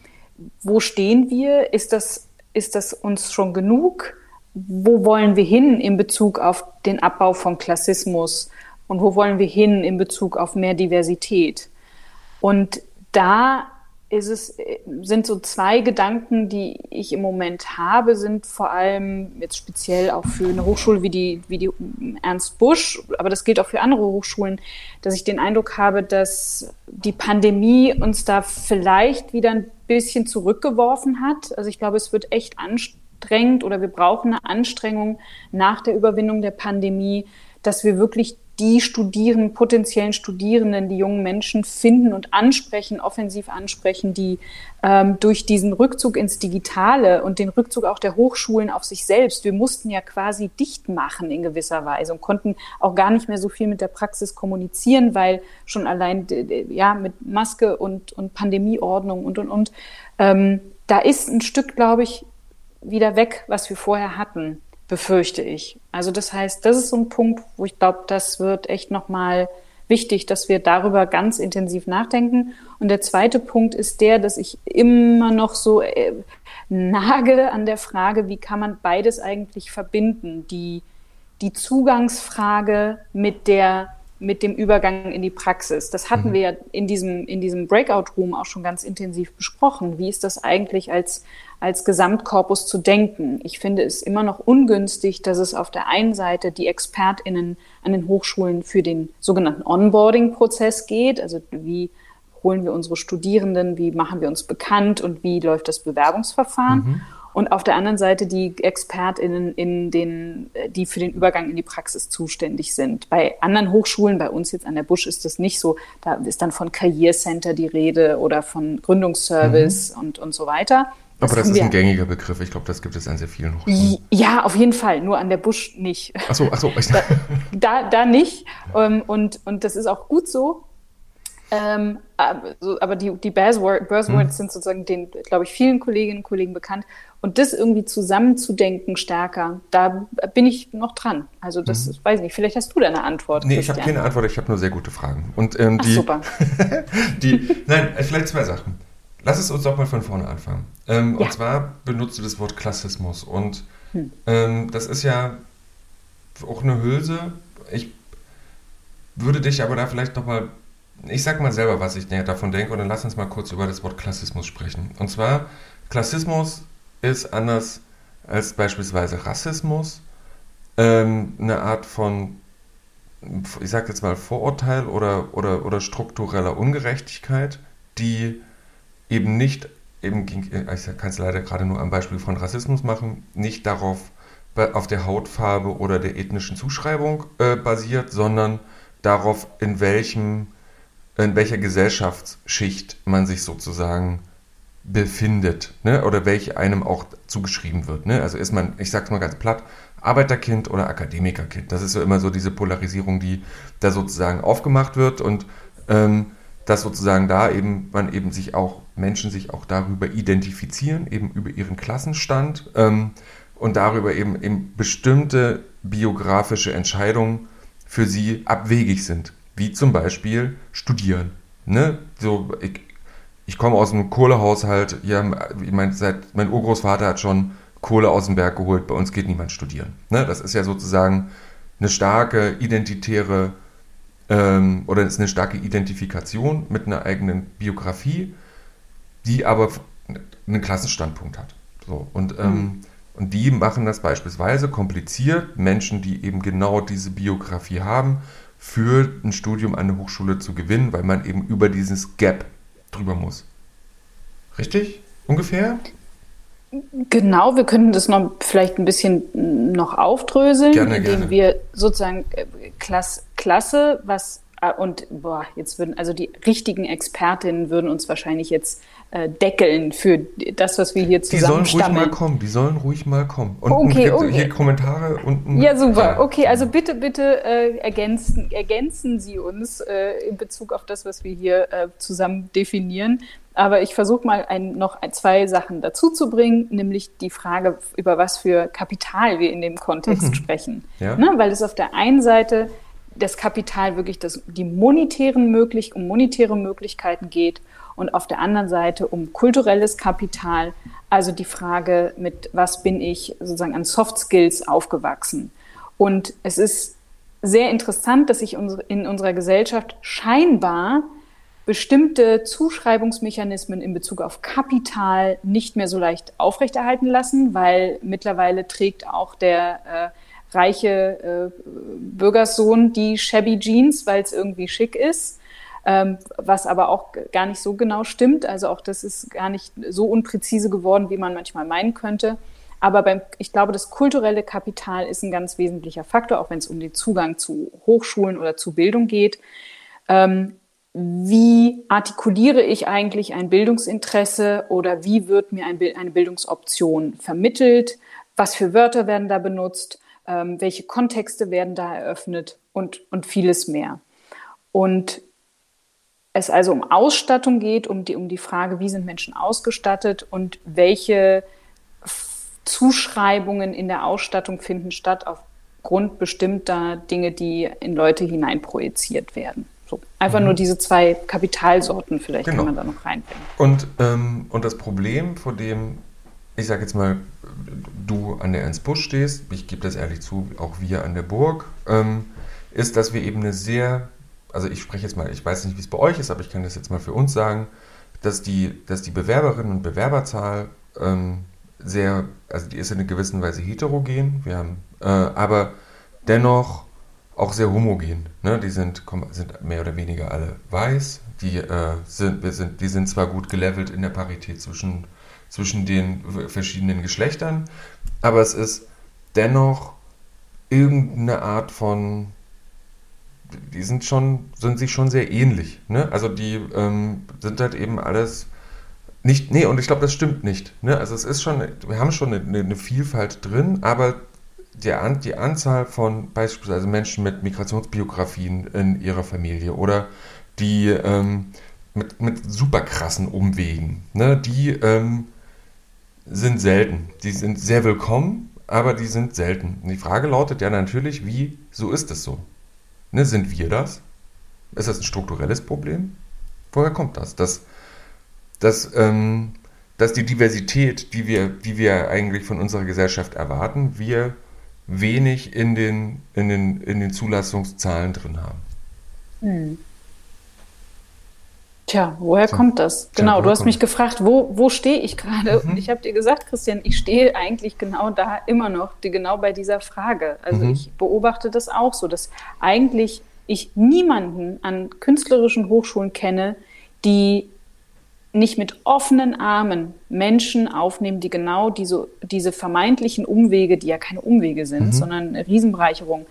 Wo stehen wir? Ist das, ist das uns schon genug? Wo wollen wir hin in Bezug auf den Abbau von Klassismus? Und wo wollen wir hin in Bezug auf mehr Diversität? Und da ist es, sind so zwei Gedanken, die ich im Moment habe, sind vor allem jetzt speziell auch für eine Hochschule wie die, wie die Ernst Busch, aber das gilt auch für andere Hochschulen, dass ich den Eindruck habe, dass die Pandemie uns da vielleicht wieder ein bisschen zurückgeworfen hat. Also ich glaube, es wird echt anstrengend oder wir brauchen eine Anstrengung nach der Überwindung der Pandemie, dass wir wirklich die Studierenden, potenziellen Studierenden, die jungen Menschen finden und ansprechen, offensiv ansprechen, die ähm, durch diesen Rückzug ins Digitale und den Rückzug auch der Hochschulen auf sich selbst, wir mussten ja quasi dicht machen in gewisser Weise und konnten auch gar nicht mehr so viel mit der Praxis kommunizieren, weil schon allein ja mit Maske und, und Pandemieordnung und und und ähm, da ist ein Stück, glaube ich, wieder weg, was wir vorher hatten befürchte ich. Also das heißt, das ist so ein Punkt, wo ich glaube, das wird echt nochmal wichtig, dass wir darüber ganz intensiv nachdenken. Und der zweite Punkt ist der, dass ich immer noch so äh, nage an der Frage, wie kann man beides eigentlich verbinden? Die, die Zugangsfrage mit der mit dem Übergang in die Praxis. Das hatten mhm. wir ja in diesem, in diesem Breakout-Room auch schon ganz intensiv besprochen. Wie ist das eigentlich als, als Gesamtkorpus zu denken? Ich finde es immer noch ungünstig, dass es auf der einen Seite die ExpertInnen an den Hochschulen für den sogenannten Onboarding-Prozess geht. Also wie holen wir unsere Studierenden, wie machen wir uns bekannt und wie läuft das Bewerbungsverfahren? Mhm und auf der anderen Seite die ExpertInnen, in den, die für den Übergang in die Praxis zuständig sind. Bei anderen Hochschulen, bei uns jetzt an der Busch ist das nicht so. Da ist dann von Karrierecenter die Rede oder von Gründungsservice mhm. und, und so weiter. Das Aber das ist ein gängiger Begriff. Ich glaube, das gibt es an sehr vielen Hochschulen. Ja, auf jeden Fall. Nur an der Busch nicht. Ach so, ach so. (laughs) da, da, da nicht. (laughs) Ähm, und, und das ist auch gut so. Ähm, aber die, die Buzzword, Buzzwords hm. sind sozusagen den, glaube ich, vielen Kolleginnen und Kollegen bekannt. Und das irgendwie zusammenzudenken stärker, da bin ich noch dran. Also das, mhm. weiß ich nicht, vielleicht hast du da eine Antwort. Nee, Christian. ich habe keine Antwort, ich habe nur sehr gute Fragen. Und ähm, die, Ach, super. (laughs) die, nein, vielleicht zwei Sachen. Lass es uns doch mal von vorne anfangen. Ähm, ja. Und zwar benutzt du das Wort Klassismus. Und hm. ähm, das ist ja auch eine Hülse. Ich würde dich aber da vielleicht nochmal, ich sag mal selber, was ich davon denke, und dann lass uns mal kurz über das Wort Klassismus sprechen. Und zwar, Klassismus ist anders als beispielsweise Rassismus ähm, eine Art von, ich sag jetzt mal, Vorurteil oder, oder, oder struktureller Ungerechtigkeit, die eben nicht, eben, ich kann es leider gerade nur am Beispiel von Rassismus machen, nicht darauf auf der Hautfarbe oder der ethnischen Zuschreibung äh, basiert, sondern darauf, in welchem, in welcher Gesellschaftsschicht man sich sozusagen befindet, ne? oder welche einem auch zugeschrieben wird. Ne? Also ist man, ich sag's mal ganz platt, Arbeiterkind oder Akademikerkind. Das ist ja immer so diese Polarisierung, die da sozusagen aufgemacht wird und ähm, dass sozusagen da eben man eben sich auch Menschen sich auch darüber identifizieren, eben über ihren Klassenstand ähm, und darüber eben, eben bestimmte biografische Entscheidungen für sie abwegig sind, wie zum Beispiel studieren. Ne? So, ich, ich komme aus einem Kohlehaushalt, ja, ich mein, seit, mein Urgroßvater hat schon Kohle aus dem Berg geholt, bei uns geht niemand studieren. Ne? Das ist ja sozusagen eine starke identitäre ähm, oder ist eine starke Identifikation mit einer eigenen Biografie, die aber einen Klassenstandpunkt hat. So, und ähm, mhm. Und die machen das beispielsweise kompliziert, Menschen, die eben genau diese Biografie haben, für ein Studium an der Hochschule zu gewinnen, weil man eben über dieses Gap drüber muss. Richtig? Ungefähr? Genau, wir könnten das noch vielleicht ein bisschen noch aufdröseln, gerne, indem gerne. wir sozusagen äh, Klasse, Klasse, was und boah, jetzt würden also die richtigen Expertinnen würden uns wahrscheinlich jetzt äh, deckeln für das, was wir hier zusammen Die sollen ruhig mal kommen, die sollen ruhig mal kommen. Und okay, okay. hier Kommentare unten. Ja, super. Okay, also bitte, bitte äh, ergänzen, ergänzen Sie uns äh, in Bezug auf das, was wir hier äh, zusammen definieren. Aber ich versuche mal ein, noch zwei Sachen dazu zu bringen, nämlich die Frage, über was für Kapital wir in dem Kontext mhm. sprechen. Ja. Ne? Weil es auf der einen Seite das Kapital wirklich das, die monetären möglich, um monetäre Möglichkeiten geht und auf der anderen Seite um kulturelles Kapital, also die Frage mit was bin ich sozusagen an Soft Skills aufgewachsen. Und es ist sehr interessant, dass sich in unserer Gesellschaft scheinbar bestimmte Zuschreibungsmechanismen in Bezug auf Kapital nicht mehr so leicht aufrechterhalten lassen, weil mittlerweile trägt auch der äh, reiche äh, Bürgerssohn die shabby Jeans, weil es irgendwie schick ist. Ähm, was aber auch gar nicht so genau stimmt. Also auch das ist gar nicht so unpräzise geworden, wie man manchmal meinen könnte. Aber beim, ich glaube, das kulturelle Kapital ist ein ganz wesentlicher Faktor, auch wenn es um den Zugang zu Hochschulen oder zu Bildung geht. Ähm, wie artikuliere ich eigentlich ein Bildungsinteresse oder wie wird mir ein, eine Bildungsoption vermittelt? Was für Wörter werden da benutzt? Ähm, welche Kontexte werden da eröffnet und, und vieles mehr. Und es also um Ausstattung geht, um die, um die Frage, wie sind Menschen ausgestattet und welche Zuschreibungen in der Ausstattung finden statt aufgrund bestimmter Dinge, die in Leute hineinprojiziert werden. So, einfach mhm. nur diese zwei Kapitalsorten vielleicht genau. kann man da noch reinbringen. Und, ähm, und das Problem, vor dem ich sage jetzt mal, du an der Ernst Busch stehst, ich gebe das ehrlich zu, auch wir an der Burg, ähm, ist, dass wir eben eine sehr, also ich spreche jetzt mal, ich weiß nicht, wie es bei euch ist, aber ich kann das jetzt mal für uns sagen, dass die, dass die Bewerberinnen und Bewerberzahl ähm, sehr, also die ist in einer gewissen Weise heterogen, wir haben, äh, aber dennoch auch sehr homogen. Ne? Die sind, sind mehr oder weniger alle weiß, die, äh, sind, wir sind, die sind zwar gut gelevelt in der Parität zwischen zwischen den verschiedenen Geschlechtern, aber es ist dennoch irgendeine Art von, die sind schon, sind sich schon sehr ähnlich. Ne? Also die ähm, sind halt eben alles nicht, nee, und ich glaube, das stimmt nicht. Ne? Also es ist schon, wir haben schon eine, eine Vielfalt drin, aber der, die Anzahl von beispielsweise Menschen mit Migrationsbiografien in ihrer Familie oder die ähm, mit, mit super krassen Umwegen, ne? die ähm, sind selten. Die sind sehr willkommen, aber die sind selten. Und die Frage lautet ja natürlich, wie, so ist es so? Ne, sind wir das? Ist das ein strukturelles Problem? Woher kommt das? Dass, dass, ähm, dass die Diversität, die wir, die wir eigentlich von unserer Gesellschaft erwarten, wir wenig in den, in den, in den Zulassungszahlen drin haben. Hm. Tja, woher Tja. kommt das? Genau, Tja, du hast mich gefragt, wo, wo stehe ich gerade? Mhm. Und ich habe dir gesagt, Christian, ich stehe eigentlich genau da immer noch, die, genau bei dieser Frage. Also mhm. ich beobachte das auch so, dass eigentlich ich niemanden an künstlerischen Hochschulen kenne, die nicht mit offenen Armen Menschen aufnehmen, die genau diese, diese vermeintlichen Umwege, die ja keine Umwege sind, mhm. sondern eine Riesenbereicherung,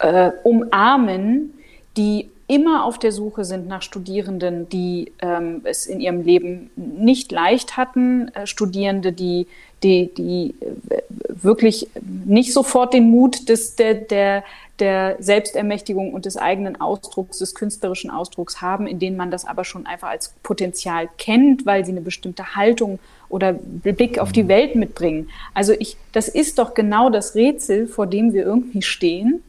äh, umarmen, die immer auf der Suche sind nach Studierenden, die ähm, es in ihrem Leben nicht leicht hatten, äh, Studierende, die, die, die äh, wirklich nicht sofort den Mut des, der, der, der Selbstermächtigung und des eigenen Ausdrucks, des künstlerischen Ausdrucks haben, in denen man das aber schon einfach als Potenzial kennt, weil sie eine bestimmte Haltung oder Blick auf die Welt mitbringen. Also ich, das ist doch genau das Rätsel, vor dem wir irgendwie stehen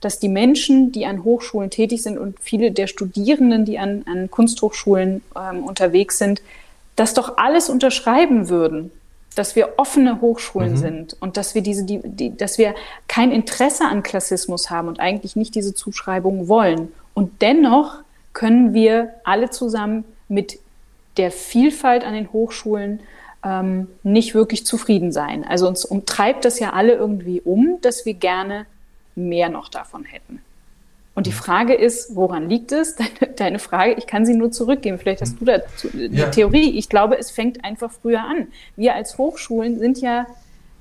dass die Menschen, die an Hochschulen tätig sind und viele der Studierenden, die an, an Kunsthochschulen ähm, unterwegs sind, das doch alles unterschreiben würden, dass wir offene Hochschulen mhm. sind und dass wir diese, die, die, dass wir kein Interesse an Klassismus haben und eigentlich nicht diese Zuschreibung wollen. Und dennoch können wir alle zusammen mit der Vielfalt an den Hochschulen ähm, nicht wirklich zufrieden sein. Also uns umtreibt das ja alle irgendwie um, dass wir gerne mehr noch davon hätten. Und die mhm. Frage ist, woran liegt es? (laughs) Deine, deine, Frage, ich kann sie nur zurückgeben. Vielleicht hast mhm. du dazu eine ja. Theorie. Ich glaube, es fängt einfach früher an. Wir als Hochschulen sind ja,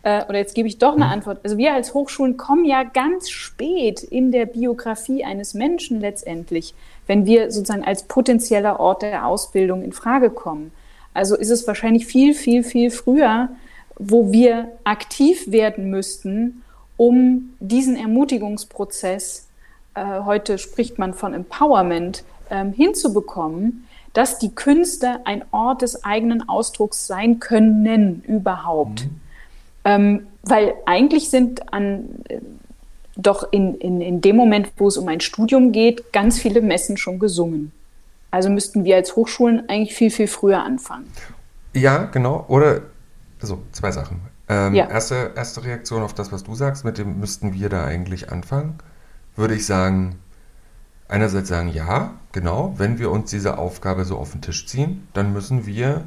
äh, oder jetzt gebe ich doch eine mhm. Antwort. Also wir als Hochschulen kommen ja ganz spät in der Biografie eines Menschen letztendlich, wenn wir sozusagen als potenzieller Ort der Ausbildung in Frage kommen. Also ist es wahrscheinlich viel, viel, viel früher, wo wir aktiv werden müssten, um diesen Ermutigungsprozess, äh, heute spricht man von Empowerment, ähm, hinzubekommen, dass die Künste ein Ort des eigenen Ausdrucks sein können überhaupt. Mhm. Ähm, weil eigentlich sind an äh, doch in, in, in dem Moment, wo es um ein Studium geht, ganz viele Messen schon gesungen. Also müssten wir als Hochschulen eigentlich viel, viel früher anfangen. Ja, genau. Oder, also zwei Sachen. Ähm, ja. erste, erste Reaktion auf das, was du sagst, mit dem müssten wir da eigentlich anfangen, würde ich sagen, einerseits sagen, ja, genau, wenn wir uns diese Aufgabe so auf den Tisch ziehen, dann müssen wir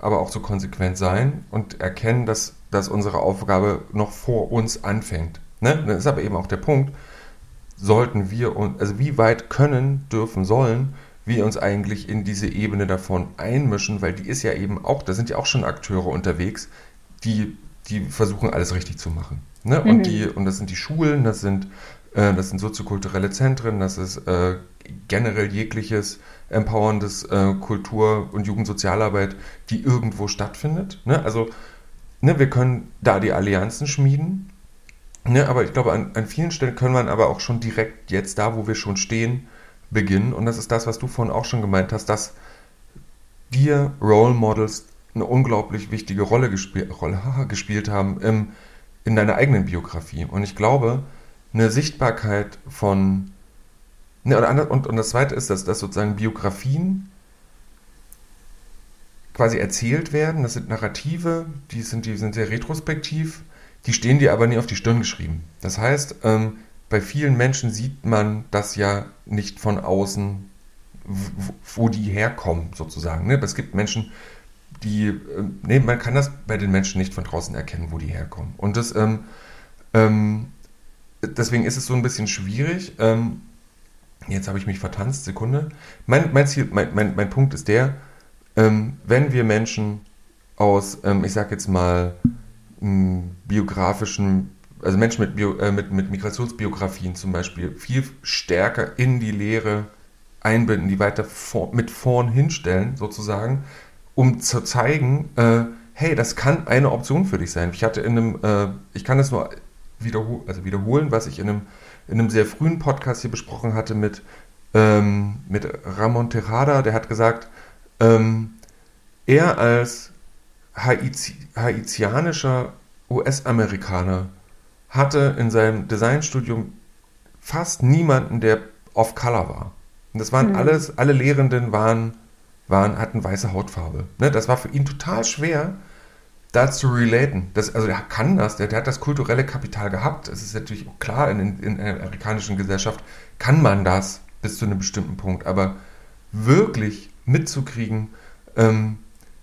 aber auch so konsequent sein und erkennen, dass, dass unsere Aufgabe noch vor uns anfängt. Ne? Das ist aber eben auch der Punkt, sollten wir uns, also wie weit können, dürfen, sollen wir uns eigentlich in diese Ebene davon einmischen, weil die ist ja eben auch, da sind ja auch schon Akteure unterwegs, die die versuchen alles richtig zu machen. Ne? Mhm. Und, die, und das sind die Schulen, das sind, äh, das sind soziokulturelle Zentren, das ist äh, generell jegliches empowerndes äh, Kultur- und Jugendsozialarbeit, die irgendwo stattfindet. Ne? Also ne, wir können da die Allianzen schmieden, ne? aber ich glaube, an, an vielen Stellen können wir aber auch schon direkt jetzt da, wo wir schon stehen, beginnen. Und das ist das, was du vorhin auch schon gemeint hast, dass wir Role Models eine unglaublich wichtige Rolle, gespiel Rolle (laughs) gespielt haben im, in deiner eigenen Biografie. Und ich glaube, eine Sichtbarkeit von. Ne, und, und das Zweite ist, dass, dass sozusagen Biografien quasi erzählt werden. Das sind Narrative, die sind, die sind sehr retrospektiv, die stehen dir aber nie auf die Stirn geschrieben. Das heißt, ähm, bei vielen Menschen sieht man das ja nicht von außen, wo die herkommen, sozusagen. Ne? Es gibt Menschen, die, äh, nee, man kann das bei den Menschen nicht von draußen erkennen, wo die herkommen. Und das, ähm, ähm, deswegen ist es so ein bisschen schwierig. Ähm, jetzt habe ich mich vertanzt, Sekunde. Mein, mein, Ziel, mein, mein, mein Punkt ist der, ähm, wenn wir Menschen aus, ähm, ich sage jetzt mal, biografischen, also Menschen mit, Bio, äh, mit, mit Migrationsbiografien zum Beispiel, viel stärker in die Lehre einbinden, die weiter vor, mit vorn hinstellen, sozusagen, um zu zeigen, äh, hey, das kann eine Option für dich sein. Ich hatte in einem, äh, ich kann das nur wiederhol also wiederholen, was ich in einem, in einem sehr frühen Podcast hier besprochen hatte mit, ähm, mit Ramon Terrada, der hat gesagt, ähm, er als Haiti haitianischer US-Amerikaner hatte in seinem Designstudium fast niemanden, der off-color war. Und das waren mhm. alles, alle Lehrenden waren waren, hatten weiße Hautfarbe. Ne? Das war für ihn total schwer, da zu relaten. Das, also der kann das, der, der hat das kulturelle Kapital gehabt. Es ist natürlich klar, in, in, in der amerikanischen Gesellschaft kann man das bis zu einem bestimmten Punkt. Aber wirklich mitzukriegen, ähm,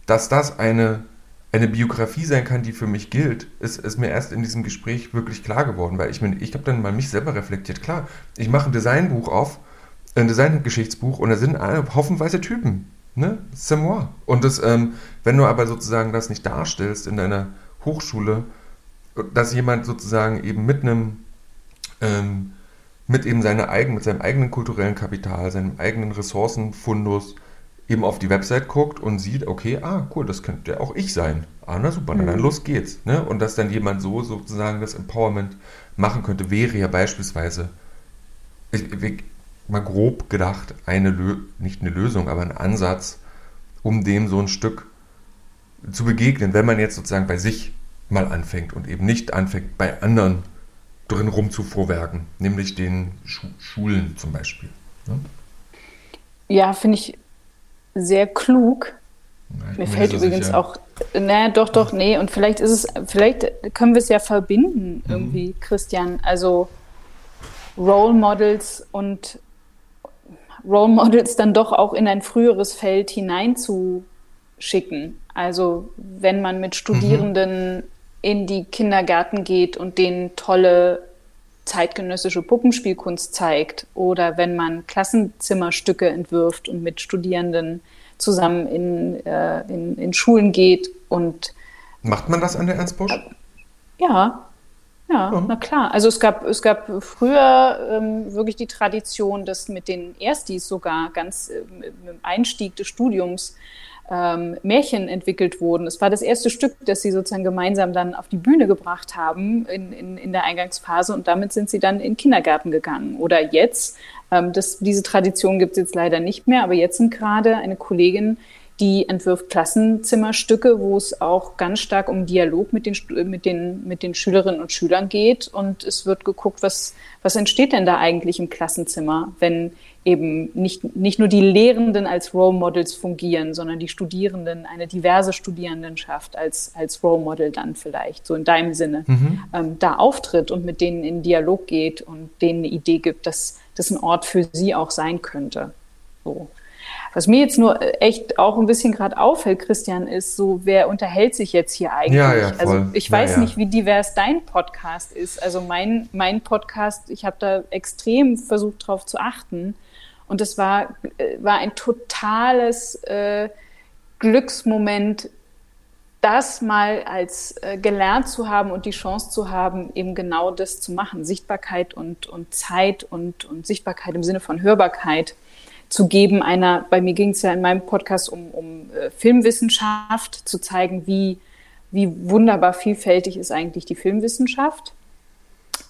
dass das eine, eine Biografie sein kann, die für mich gilt, ist, ist mir erst in diesem Gespräch wirklich klar geworden, weil ich, ich habe dann mal mich selber reflektiert. Klar, ich mache ein Designbuch auf, ein Designgeschichtsbuch und da sind haufenweise Typen. Ne? C'est moi. Und das, ähm, wenn du aber sozusagen das nicht darstellst in deiner Hochschule, dass jemand sozusagen eben mit einem ähm, mit eben seine eigen, mit seinem eigenen kulturellen Kapital, seinem eigenen Ressourcenfundus eben auf die Website guckt und sieht, okay, ah, cool, das könnte auch ich sein. Ah, na super, mhm. dann los geht's. Ne? Und dass dann jemand so sozusagen das Empowerment machen könnte, wäre ja beispielsweise, ich, ich, mal grob gedacht, eine Lö nicht eine Lösung, aber ein Ansatz, um dem so ein Stück zu begegnen, wenn man jetzt sozusagen bei sich mal anfängt und eben nicht anfängt, bei anderen drin rumzuvorwerken, nämlich den Schu Schulen zum Beispiel. Ne? Ja, finde ich sehr klug. Na, Mir fällt übrigens sicher. auch, naja, doch, doch, nee, und vielleicht ist es, vielleicht können wir es ja verbinden mhm. irgendwie, mhm. Christian. Also Role Models und Role Models dann doch auch in ein früheres Feld hineinzuschicken. Also wenn man mit Studierenden mhm in die Kindergärten geht und denen tolle zeitgenössische Puppenspielkunst zeigt oder wenn man Klassenzimmerstücke entwirft und mit Studierenden zusammen in, äh, in, in, Schulen geht und Macht man das an der Ernst Busch? Ja, ja, ja, na klar. Also es gab, es gab früher ähm, wirklich die Tradition, dass mit den Erstis sogar ganz äh, im Einstieg des Studiums ähm, Märchen entwickelt wurden. Es war das erste Stück, das sie sozusagen gemeinsam dann auf die Bühne gebracht haben in, in, in der Eingangsphase und damit sind sie dann in den Kindergarten gegangen. Oder jetzt, ähm, das, diese Tradition gibt es jetzt leider nicht mehr, aber jetzt sind gerade eine Kollegin, die entwirft Klassenzimmerstücke, wo es auch ganz stark um Dialog mit den, mit den, mit den Schülerinnen und Schülern geht. Und es wird geguckt, was, was entsteht denn da eigentlich im Klassenzimmer, wenn eben nicht, nicht nur die Lehrenden als Role Models fungieren, sondern die Studierenden, eine diverse Studierendenschaft als, als Role Model dann vielleicht, so in deinem Sinne, mhm. ähm, da auftritt und mit denen in Dialog geht und denen eine Idee gibt, dass das ein Ort für sie auch sein könnte. So. Was mir jetzt nur äh, echt auch ein bisschen gerade auffällt, Christian, ist so, wer unterhält sich jetzt hier eigentlich? Ja, ja, also voll. Also ich weiß ja, nicht, wie divers dein Podcast ist. Also mein, mein Podcast, ich habe da extrem versucht drauf zu achten. Und es war, äh, war ein totales äh, Glücksmoment, das mal als äh, gelernt zu haben und die Chance zu haben, eben genau das zu machen. Sichtbarkeit und, und Zeit und, und Sichtbarkeit im Sinne von Hörbarkeit zu geben. Einer, bei mir ging es ja in meinem Podcast um, um äh, Filmwissenschaft, zu zeigen, wie, wie wunderbar vielfältig ist eigentlich die Filmwissenschaft.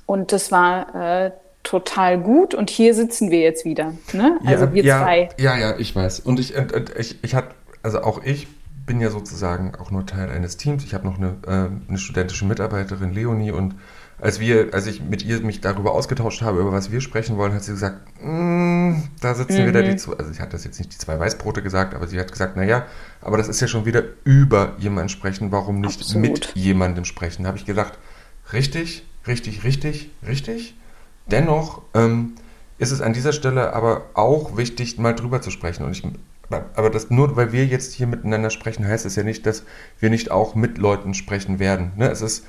Und das war äh, total gut und hier sitzen wir jetzt wieder. Ne? Also ja, wir ja, zwei. Ja, ja, ich weiß. Und ich, ich, ich hatte, also auch ich bin ja sozusagen auch nur Teil eines Teams. Ich habe noch eine, äh, eine studentische Mitarbeiterin, Leonie, und als wir, als ich mit ihr mich darüber ausgetauscht habe, über was wir sprechen wollen, hat sie gesagt, mm, da sitzen mhm. wieder die zwei, also ich hatte das jetzt nicht die zwei Weißbrote gesagt, aber sie hat gesagt, naja, aber das ist ja schon wieder über jemanden sprechen, warum nicht Absolut. mit jemandem sprechen? Da habe ich gedacht, richtig, richtig, richtig, richtig. Dennoch ähm, ist es an dieser Stelle aber auch wichtig, mal drüber zu sprechen. Und ich, aber das nur, weil wir jetzt hier miteinander sprechen, heißt es ja nicht, dass wir nicht auch mit Leuten sprechen werden. Ne? Es ist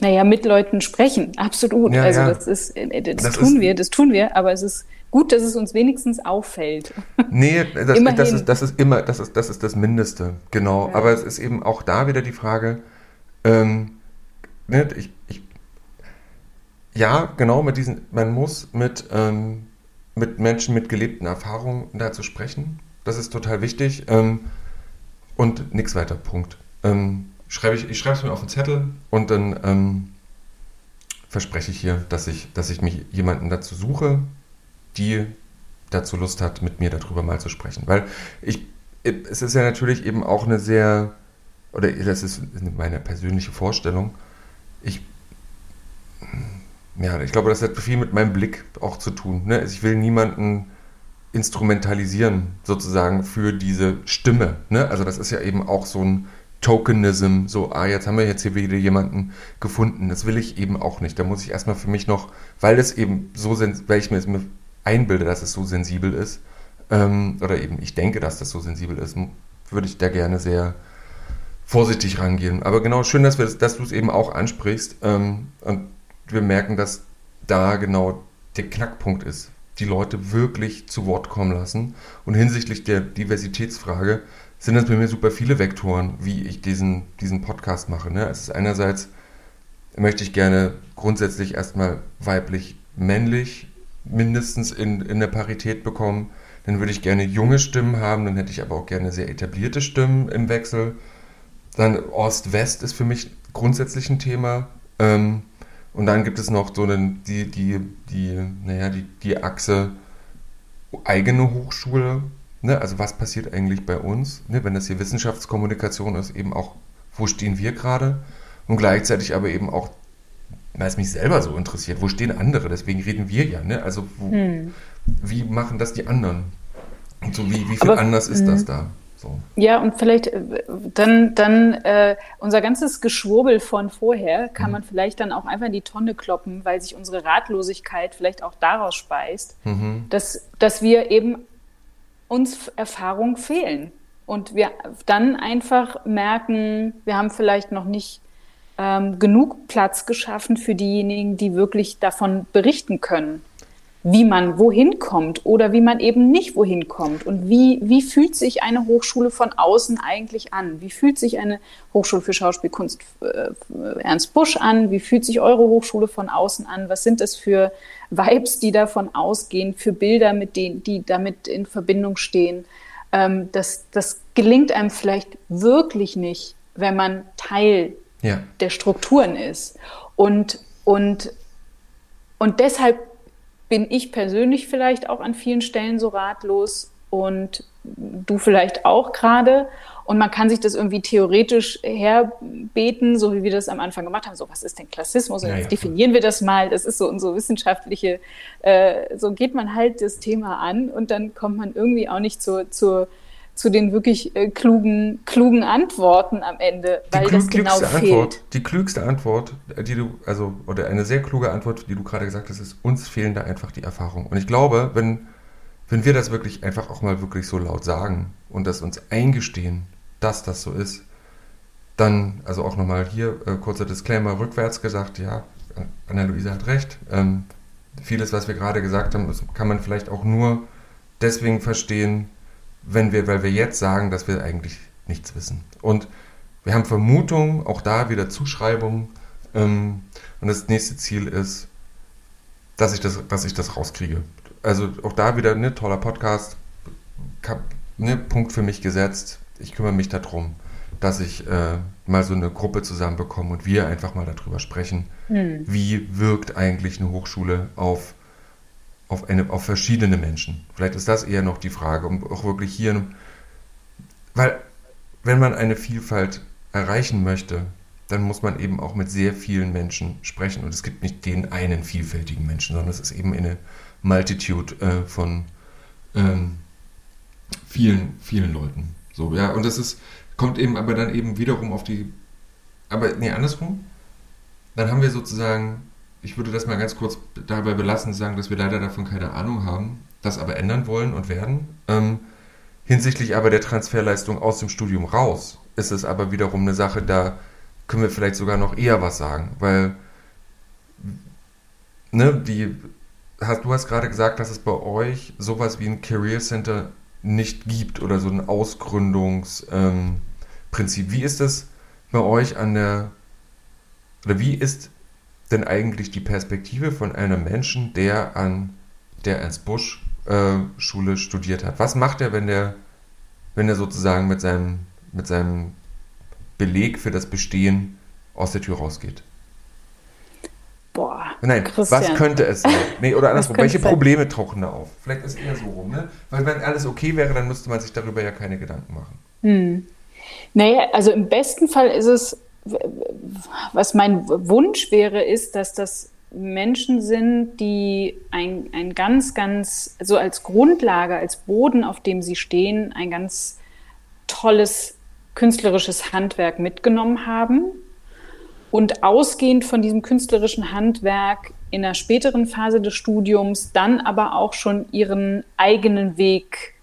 naja, mit Leuten sprechen, absolut. Ja, also ja. das ist, äh, das, das tun ist, wir, das tun wir, aber es ist gut, dass es uns wenigstens auffällt. Nee, das, (laughs) das, ist, das ist immer, das ist, das ist das Mindeste, genau. Ja. Aber es ist eben auch da wieder die Frage, ähm, ne, ich, ich ja, genau, mit diesen, man muss mit, ähm, mit Menschen mit gelebten Erfahrungen dazu sprechen. Das ist total wichtig. Ähm, und nichts weiter, Punkt. Ähm, schreibe ich ich schreibe es mir auf den Zettel und dann ähm, verspreche ich hier, dass ich, dass ich mich jemanden dazu suche, die dazu Lust hat, mit mir darüber mal zu sprechen. Weil ich, es ist ja natürlich eben auch eine sehr, oder das ist meine persönliche Vorstellung, ich ja, ich glaube, das hat viel mit meinem Blick auch zu tun. Ne? Also ich will niemanden instrumentalisieren, sozusagen, für diese Stimme. Ne? Also das ist ja eben auch so ein Tokenism, so, ah, jetzt haben wir jetzt hier wieder jemanden gefunden. Das will ich eben auch nicht. Da muss ich erstmal für mich noch, weil es eben so, weil ich mir jetzt einbilde, dass es so sensibel ist, ähm, oder eben ich denke, dass das so sensibel ist, würde ich da gerne sehr vorsichtig rangehen. Aber genau, schön, dass, das, dass du es eben auch ansprichst ähm, und wir merken, dass da genau der Knackpunkt ist, die Leute wirklich zu Wort kommen lassen. Und hinsichtlich der Diversitätsfrage sind das bei mir super viele Vektoren, wie ich diesen, diesen Podcast mache. Ne? Es ist einerseits, möchte ich gerne grundsätzlich erstmal weiblich, männlich mindestens in, in der Parität bekommen. Dann würde ich gerne junge Stimmen haben, dann hätte ich aber auch gerne sehr etablierte Stimmen im Wechsel. Dann Ost-West ist für mich grundsätzlich ein Thema. Ähm, und dann gibt es noch so einen, die, die, die, naja, die, die Achse eigene Hochschule. Ne? Also was passiert eigentlich bei uns, ne? wenn das hier Wissenschaftskommunikation ist, eben auch, wo stehen wir gerade? Und gleichzeitig aber eben auch, weil es mich selber so interessiert, wo stehen andere? Deswegen reden wir ja. Ne? Also wo, hm. wie machen das die anderen? Und so wie, wie viel aber, anders ist das hm. da? So. Ja, und vielleicht äh, dann, dann äh, unser ganzes Geschwurbel von vorher kann mhm. man vielleicht dann auch einfach in die Tonne kloppen, weil sich unsere Ratlosigkeit vielleicht auch daraus speist, mhm. dass, dass wir eben uns Erfahrung fehlen. Und wir dann einfach merken, wir haben vielleicht noch nicht ähm, genug Platz geschaffen für diejenigen, die wirklich davon berichten können wie man wohin kommt oder wie man eben nicht wohin kommt und wie, wie fühlt sich eine Hochschule von außen eigentlich an? Wie fühlt sich eine Hochschule für Schauspielkunst äh, Ernst Busch an? Wie fühlt sich eure Hochschule von außen an? Was sind es für Vibes, die davon ausgehen, für Bilder, mit denen, die damit in Verbindung stehen? Ähm, das, das gelingt einem vielleicht wirklich nicht, wenn man Teil ja. der Strukturen ist. Und, und, und deshalb bin ich persönlich vielleicht auch an vielen Stellen so ratlos und du vielleicht auch gerade. Und man kann sich das irgendwie theoretisch herbeten, so wie wir das am Anfang gemacht haben. So, was ist denn Klassismus? Und ja, jetzt ja. definieren wir das mal. Das ist so unsere wissenschaftliche, äh, so geht man halt das Thema an und dann kommt man irgendwie auch nicht zur, zur zu den wirklich äh, klugen, klugen Antworten am Ende, weil die das genau fehlt. Antwort, die klügste Antwort, die du, also, oder eine sehr kluge Antwort, die du gerade gesagt hast, ist, uns fehlen da einfach die Erfahrung. Und ich glaube, wenn, wenn wir das wirklich einfach auch mal wirklich so laut sagen und das uns eingestehen, dass das so ist, dann, also auch nochmal hier, äh, kurzer Disclaimer, rückwärts gesagt, ja, Anna-Luisa hat recht. Ähm, vieles, was wir gerade gesagt haben, kann man vielleicht auch nur deswegen verstehen, wenn wir, weil wir jetzt sagen, dass wir eigentlich nichts wissen. Und wir haben Vermutungen, auch da wieder Zuschreibungen. Ähm, und das nächste Ziel ist, dass ich das, dass ich das rauskriege. Also auch da wieder ein ne, toller Podcast, ne, Punkt für mich gesetzt. Ich kümmere mich darum, dass ich äh, mal so eine Gruppe zusammenbekomme und wir einfach mal darüber sprechen, hm. wie wirkt eigentlich eine Hochschule auf auf, eine, auf verschiedene Menschen. Vielleicht ist das eher noch die Frage, um auch wirklich hier, weil wenn man eine Vielfalt erreichen möchte, dann muss man eben auch mit sehr vielen Menschen sprechen. Und es gibt nicht den einen vielfältigen Menschen, sondern es ist eben eine Multitude äh, von ähm, vielen, vielen Leuten. So, ja, und das ist, kommt eben aber dann eben wiederum auf die, aber nee, andersrum. Dann haben wir sozusagen ich würde das mal ganz kurz dabei belassen, sagen, dass wir leider davon keine Ahnung haben, das aber ändern wollen und werden. Ähm, hinsichtlich aber der Transferleistung aus dem Studium raus ist es aber wiederum eine Sache, da können wir vielleicht sogar noch eher was sagen, weil ne, die, hast, du hast gerade gesagt, dass es bei euch sowas wie ein Career Center nicht gibt oder so ein Ausgründungsprinzip. Ähm, wie ist das bei euch an der, oder wie ist denn eigentlich die Perspektive von einem Menschen, der an der Ernst Busch äh, Schule studiert hat? Was macht er, wenn der, wenn er sozusagen mit seinem, mit seinem Beleg für das Bestehen aus der Tür rausgeht? Nein, Christian. was könnte es sein? Nee, oder andersrum, welche Probleme tauchen da auf? Vielleicht ist es eher so rum, ne? Weil wenn alles okay wäre, dann müsste man sich darüber ja keine Gedanken machen. Hm. Naja, also im besten Fall ist es was mein Wunsch wäre, ist, dass das Menschen sind, die ein, ein ganz, ganz, so als Grundlage, als Boden, auf dem sie stehen, ein ganz tolles künstlerisches Handwerk mitgenommen haben und ausgehend von diesem künstlerischen Handwerk in der späteren Phase des Studiums dann aber auch schon ihren eigenen Weg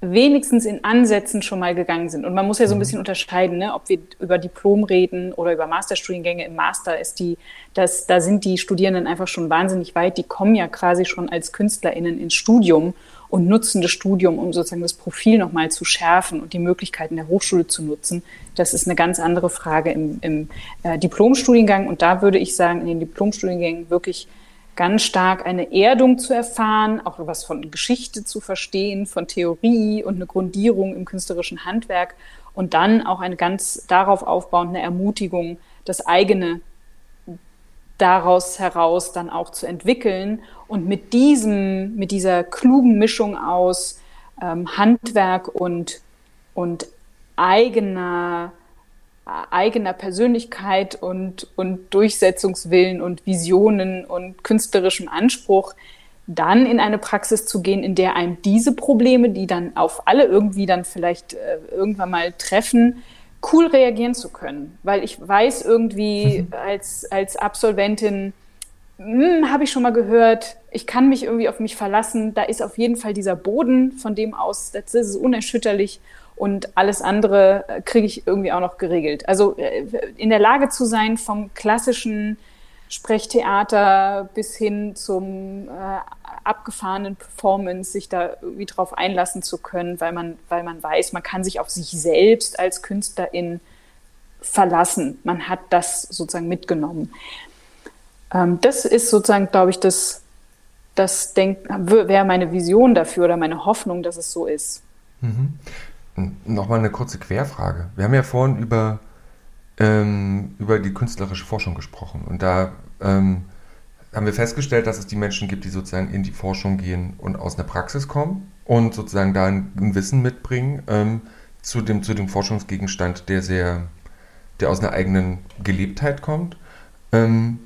wenigstens in Ansätzen schon mal gegangen sind. Und man muss ja so ein mhm. bisschen unterscheiden, ne, ob wir über Diplom reden oder über Masterstudiengänge. Im Master ist die, das, da sind die Studierenden einfach schon wahnsinnig weit. Die kommen ja quasi schon als KünstlerInnen ins Studium und nutzen das Studium, um sozusagen das Profil nochmal zu schärfen und die Möglichkeiten der Hochschule zu nutzen. Das ist eine ganz andere Frage im, im äh, Diplomstudiengang. Und da würde ich sagen, in den Diplomstudiengängen wirklich ganz stark eine Erdung zu erfahren, auch was von Geschichte zu verstehen, von Theorie und eine Grundierung im künstlerischen Handwerk und dann auch eine ganz darauf aufbauende Ermutigung, das eigene daraus heraus dann auch zu entwickeln und mit diesem, mit dieser klugen Mischung aus ähm, Handwerk und, und eigener eigener Persönlichkeit und, und Durchsetzungswillen und Visionen und künstlerischem Anspruch, dann in eine Praxis zu gehen, in der einem diese Probleme, die dann auf alle irgendwie dann vielleicht äh, irgendwann mal treffen, cool reagieren zu können. Weil ich weiß irgendwie mhm. als, als Absolventin, hm, habe ich schon mal gehört, ich kann mich irgendwie auf mich verlassen, da ist auf jeden Fall dieser Boden, von dem aus, das ist unerschütterlich und alles andere äh, kriege ich irgendwie auch noch geregelt. Also äh, in der Lage zu sein, vom klassischen Sprechtheater bis hin zum äh, abgefahrenen Performance, sich da irgendwie drauf einlassen zu können, weil man, weil man weiß, man kann sich auf sich selbst als Künstlerin verlassen. Man hat das sozusagen mitgenommen. Ähm, das ist sozusagen, glaube ich, das, das wäre meine Vision dafür oder meine Hoffnung, dass es so ist. Mhm. Nochmal eine kurze Querfrage. Wir haben ja vorhin über, ähm, über die künstlerische Forschung gesprochen und da ähm, haben wir festgestellt, dass es die Menschen gibt, die sozusagen in die Forschung gehen und aus einer Praxis kommen und sozusagen da ein, ein Wissen mitbringen ähm, zu, dem, zu dem Forschungsgegenstand, der sehr, der aus einer eigenen Gelebtheit kommt. Ähm,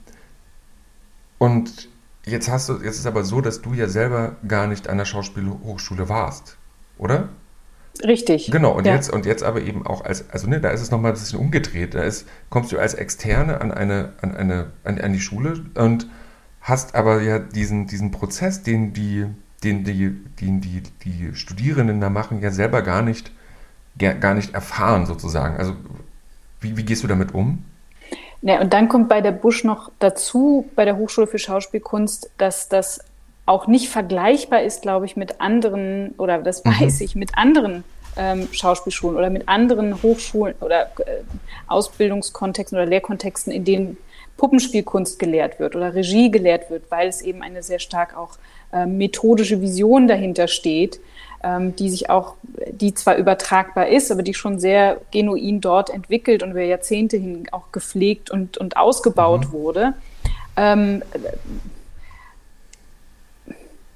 und jetzt hast du, jetzt ist aber so, dass du ja selber gar nicht an der Schauspielhochschule warst, oder? Richtig. Genau, und, ja. jetzt, und jetzt aber eben auch als, also ne, da ist es nochmal ein bisschen umgedreht. Da ist, kommst du als Externe an eine, an eine, an, an die Schule und hast aber ja diesen, diesen Prozess, den die, den die, den die, die Studierenden da machen, ja selber gar nicht, gar nicht erfahren, sozusagen. Also wie, wie gehst du damit um? Ja, und dann kommt bei der Busch noch dazu, bei der Hochschule für Schauspielkunst, dass das auch nicht vergleichbar ist, glaube ich, mit anderen, oder das mhm. weiß ich, mit anderen ähm, Schauspielschulen oder mit anderen Hochschulen oder äh, Ausbildungskontexten oder Lehrkontexten, in denen Puppenspielkunst gelehrt wird oder Regie gelehrt wird, weil es eben eine sehr stark auch äh, methodische Vision dahinter steht, ähm, die sich auch, die zwar übertragbar ist, aber die schon sehr genuin dort entwickelt und über Jahrzehnte hin auch gepflegt und, und ausgebaut mhm. wurde. Ähm,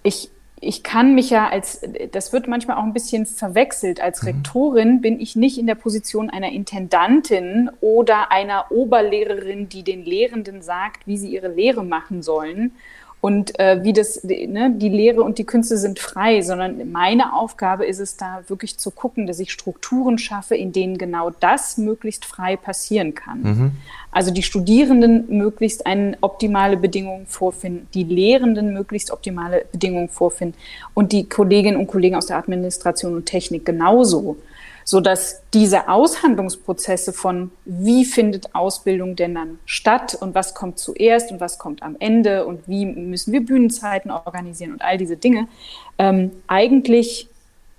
ich, ich kann mich ja als, das wird manchmal auch ein bisschen verwechselt. Als mhm. Rektorin bin ich nicht in der Position einer Intendantin oder einer Oberlehrerin, die den Lehrenden sagt, wie sie ihre Lehre machen sollen, und äh, wie das, ne, die Lehre und die Künste sind frei, sondern meine Aufgabe ist es da wirklich zu gucken, dass ich Strukturen schaffe, in denen genau das möglichst frei passieren kann. Mhm. Also die Studierenden möglichst eine optimale Bedingungen vorfinden, die Lehrenden möglichst optimale Bedingungen vorfinden und die Kolleginnen und Kollegen aus der Administration und Technik genauso so dass diese Aushandlungsprozesse von wie findet Ausbildung denn dann statt und was kommt zuerst und was kommt am Ende und wie müssen wir Bühnenzeiten organisieren und all diese Dinge ähm, eigentlich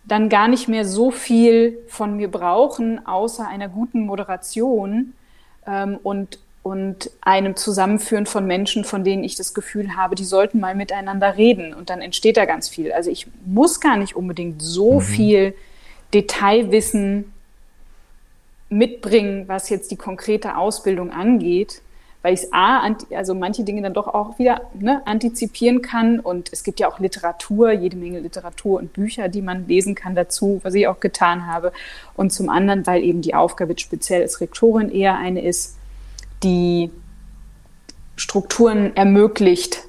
dann gar nicht mehr so viel von mir brauchen, außer einer guten Moderation ähm, und, und einem Zusammenführen von Menschen, von denen ich das Gefühl habe, die sollten mal miteinander reden. Und dann entsteht da ganz viel. Also ich muss gar nicht unbedingt so mhm. viel Detailwissen mitbringen, was jetzt die konkrete Ausbildung angeht, weil ich es A, also manche Dinge dann doch auch wieder ne, antizipieren kann. Und es gibt ja auch Literatur, jede Menge Literatur und Bücher, die man lesen kann dazu, was ich auch getan habe. Und zum anderen, weil eben die Aufgabe speziell als Rektorin eher eine ist, die Strukturen ermöglicht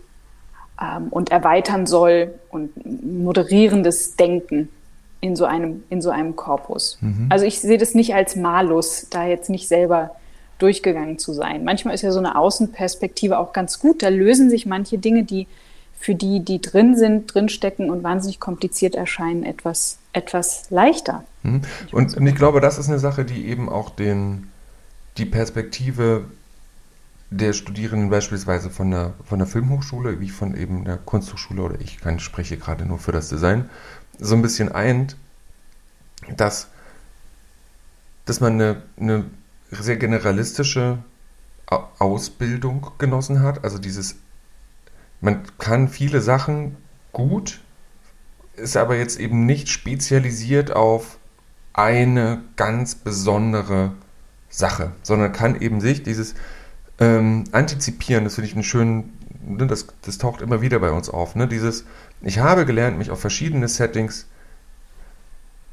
ähm, und erweitern soll und moderierendes Denken in so einem, in so einem Korpus. Mhm. Also ich sehe das nicht als Malus, da jetzt nicht selber durchgegangen zu sein. Manchmal ist ja so eine Außenperspektive auch ganz gut. Da lösen sich manche Dinge, die für die, die drin sind, drinstecken und wahnsinnig kompliziert erscheinen, etwas, etwas leichter. Mhm. Und, und ich glaube, das ist eine Sache, die eben auch den, die Perspektive der Studierenden beispielsweise von der, von der Filmhochschule, wie von eben der Kunsthochschule oder ich kann, spreche gerade nur für das Design, so ein bisschen eint, dass, dass man eine, eine sehr generalistische Ausbildung genossen hat. Also dieses, man kann viele Sachen gut, ist aber jetzt eben nicht spezialisiert auf eine ganz besondere Sache, sondern kann eben sich dieses ähm, antizipieren, das finde ich einen schönen, ne, das, das taucht immer wieder bei uns auf, ne? dieses, ich habe gelernt, mich auf verschiedene Settings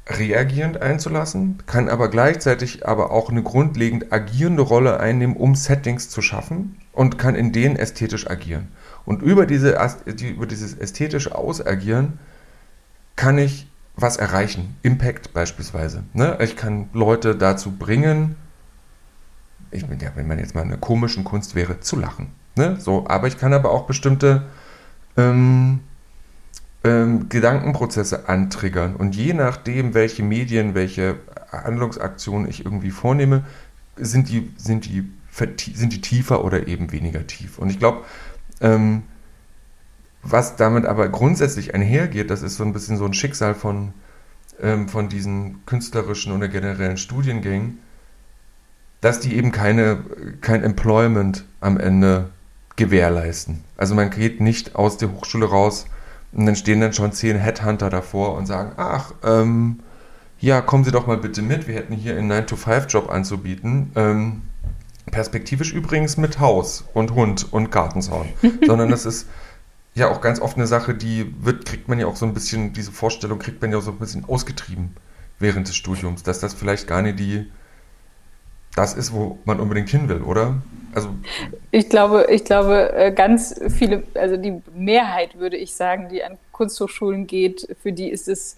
reagierend einzulassen, kann aber gleichzeitig aber auch eine grundlegend agierende Rolle einnehmen, um Settings zu schaffen und kann in denen ästhetisch agieren. Und über, diese, über dieses ästhetische Ausagieren kann ich was erreichen. Impact beispielsweise. Ne? Ich kann Leute dazu bringen, ich ja, wenn man jetzt mal eine komischen Kunst wäre, zu lachen. Ne? So, aber ich kann aber auch bestimmte ähm, ähm, Gedankenprozesse antriggern. Und je nachdem, welche Medien, welche Handlungsaktionen ich irgendwie vornehme, sind die, sind die, sind die tiefer oder eben weniger tief. Und ich glaube, ähm, was damit aber grundsätzlich einhergeht, das ist so ein bisschen so ein Schicksal von, ähm, von diesen künstlerischen oder generellen Studiengängen, dass die eben keine, kein Employment am Ende gewährleisten. Also man geht nicht aus der Hochschule raus und dann stehen dann schon zehn Headhunter davor und sagen, ach, ähm, ja, kommen Sie doch mal bitte mit, wir hätten hier einen 9-to-5-Job anzubieten. Ähm, perspektivisch übrigens mit Haus und Hund und Gartenzaun. (laughs) Sondern das ist ja auch ganz oft eine Sache, die wird, kriegt man ja auch so ein bisschen, diese Vorstellung kriegt man ja auch so ein bisschen ausgetrieben während des Studiums, dass das vielleicht gar nicht die, das ist, wo man unbedingt hin will, oder? Also ich glaube, ich glaube, äh, ganz viele, also die Mehrheit würde ich sagen, die an Kunsthochschulen geht, für die ist es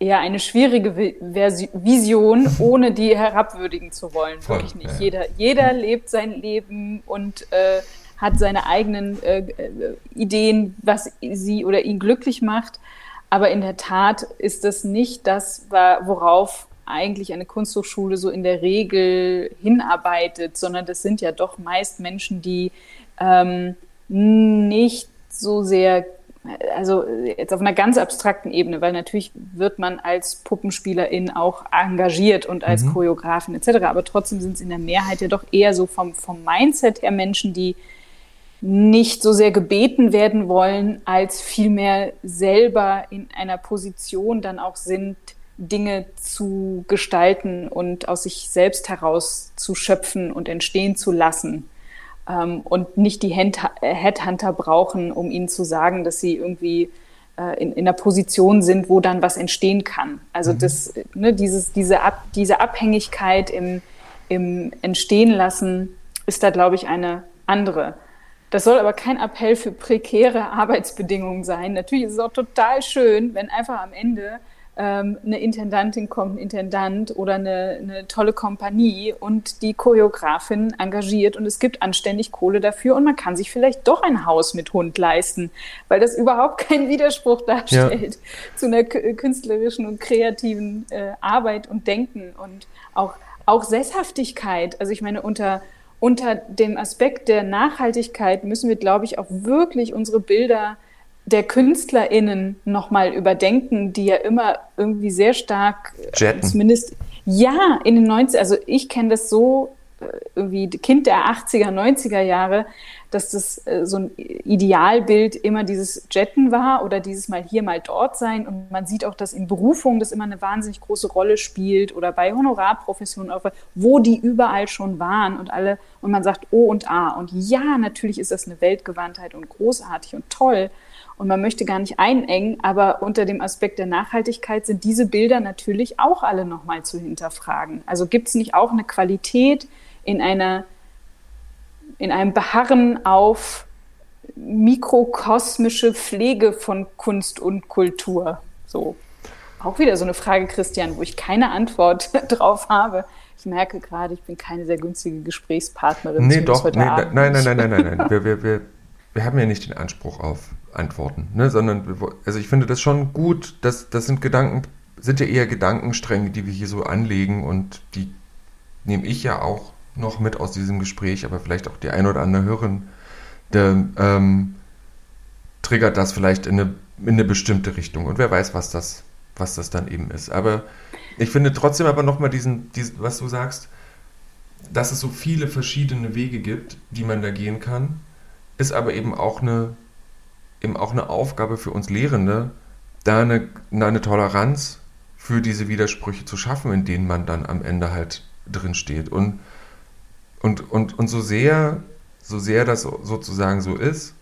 eher eine schwierige Vision, (laughs) ohne die herabwürdigen zu wollen. Voll, Wirklich nicht. Ja. Jeder, jeder lebt sein Leben und äh, hat seine eigenen äh, äh, Ideen, was sie oder ihn glücklich macht. Aber in der Tat ist das nicht das, worauf eigentlich eine Kunsthochschule so in der Regel hinarbeitet, sondern das sind ja doch meist Menschen, die ähm, nicht so sehr, also jetzt auf einer ganz abstrakten Ebene, weil natürlich wird man als Puppenspielerin auch engagiert und als mhm. Choreografin etc., aber trotzdem sind es in der Mehrheit ja doch eher so vom, vom Mindset her Menschen, die nicht so sehr gebeten werden wollen, als vielmehr selber in einer Position dann auch sind, Dinge zu gestalten und aus sich selbst heraus zu schöpfen und entstehen zu lassen. Ähm, und nicht die Headhunter brauchen, um ihnen zu sagen, dass sie irgendwie äh, in, in einer Position sind, wo dann was entstehen kann. Also mhm. das, ne, dieses, diese, Ab, diese Abhängigkeit im, im Entstehen lassen ist da, glaube ich, eine andere. Das soll aber kein Appell für prekäre (laughs) Arbeitsbedingungen sein. Natürlich ist es auch total schön, wenn einfach am Ende ähm, eine Intendantin kommt, ein Intendant oder eine, eine tolle Kompanie und die Choreografin engagiert und es gibt anständig Kohle dafür und man kann sich vielleicht doch ein Haus mit Hund leisten, weil das überhaupt (laughs) keinen Widerspruch darstellt ja. zu einer künstlerischen und kreativen äh, Arbeit und Denken und auch, auch Sesshaftigkeit. Also ich meine, unter unter dem Aspekt der Nachhaltigkeit müssen wir, glaube ich, auch wirklich unsere Bilder der KünstlerInnen nochmal überdenken, die ja immer irgendwie sehr stark, äh, Jetten. zumindest, ja, in den 90 also ich kenne das so, äh, irgendwie Kind der 80er, 90er Jahre, dass das äh, so ein Idealbild immer dieses Jetten war oder dieses mal hier, mal dort sein. Und man sieht auch, dass in Berufungen das immer eine wahnsinnig große Rolle spielt oder bei Honorarprofessionen, wo die überall schon waren und alle, und man sagt O und A. Und ja, natürlich ist das eine Weltgewandtheit und großartig und toll und man möchte gar nicht einengen, aber unter dem Aspekt der Nachhaltigkeit sind diese Bilder natürlich auch alle nochmal zu hinterfragen. Also gibt es nicht auch eine Qualität in einer, in einem Beharren auf mikrokosmische Pflege von Kunst und Kultur? So. Auch wieder so eine Frage, Christian, wo ich keine Antwort (laughs) drauf habe. Ich merke gerade, ich bin keine sehr günstige Gesprächspartnerin. Nee, doch, nee, nein, nein, nein, nein, nein, nein. Wir, wir, wir, wir haben ja nicht den Anspruch auf Antworten, ne? sondern, also ich finde das schon gut, dass das sind Gedanken, sind ja eher Gedankenstränge, die wir hier so anlegen und die nehme ich ja auch noch mit aus diesem Gespräch, aber vielleicht auch die ein oder andere Hörerin, der, ähm, triggert das vielleicht in eine, in eine bestimmte Richtung und wer weiß, was das, was das dann eben ist. Aber ich finde trotzdem aber nochmal diesen, diesen, was du sagst, dass es so viele verschiedene Wege gibt, die man da gehen kann, ist aber eben auch eine, eben auch eine Aufgabe für uns Lehrende, da eine, eine Toleranz für diese Widersprüche zu schaffen, in denen man dann am Ende halt drin steht. Und, und, und, und so sehr, so sehr das sozusagen so ist,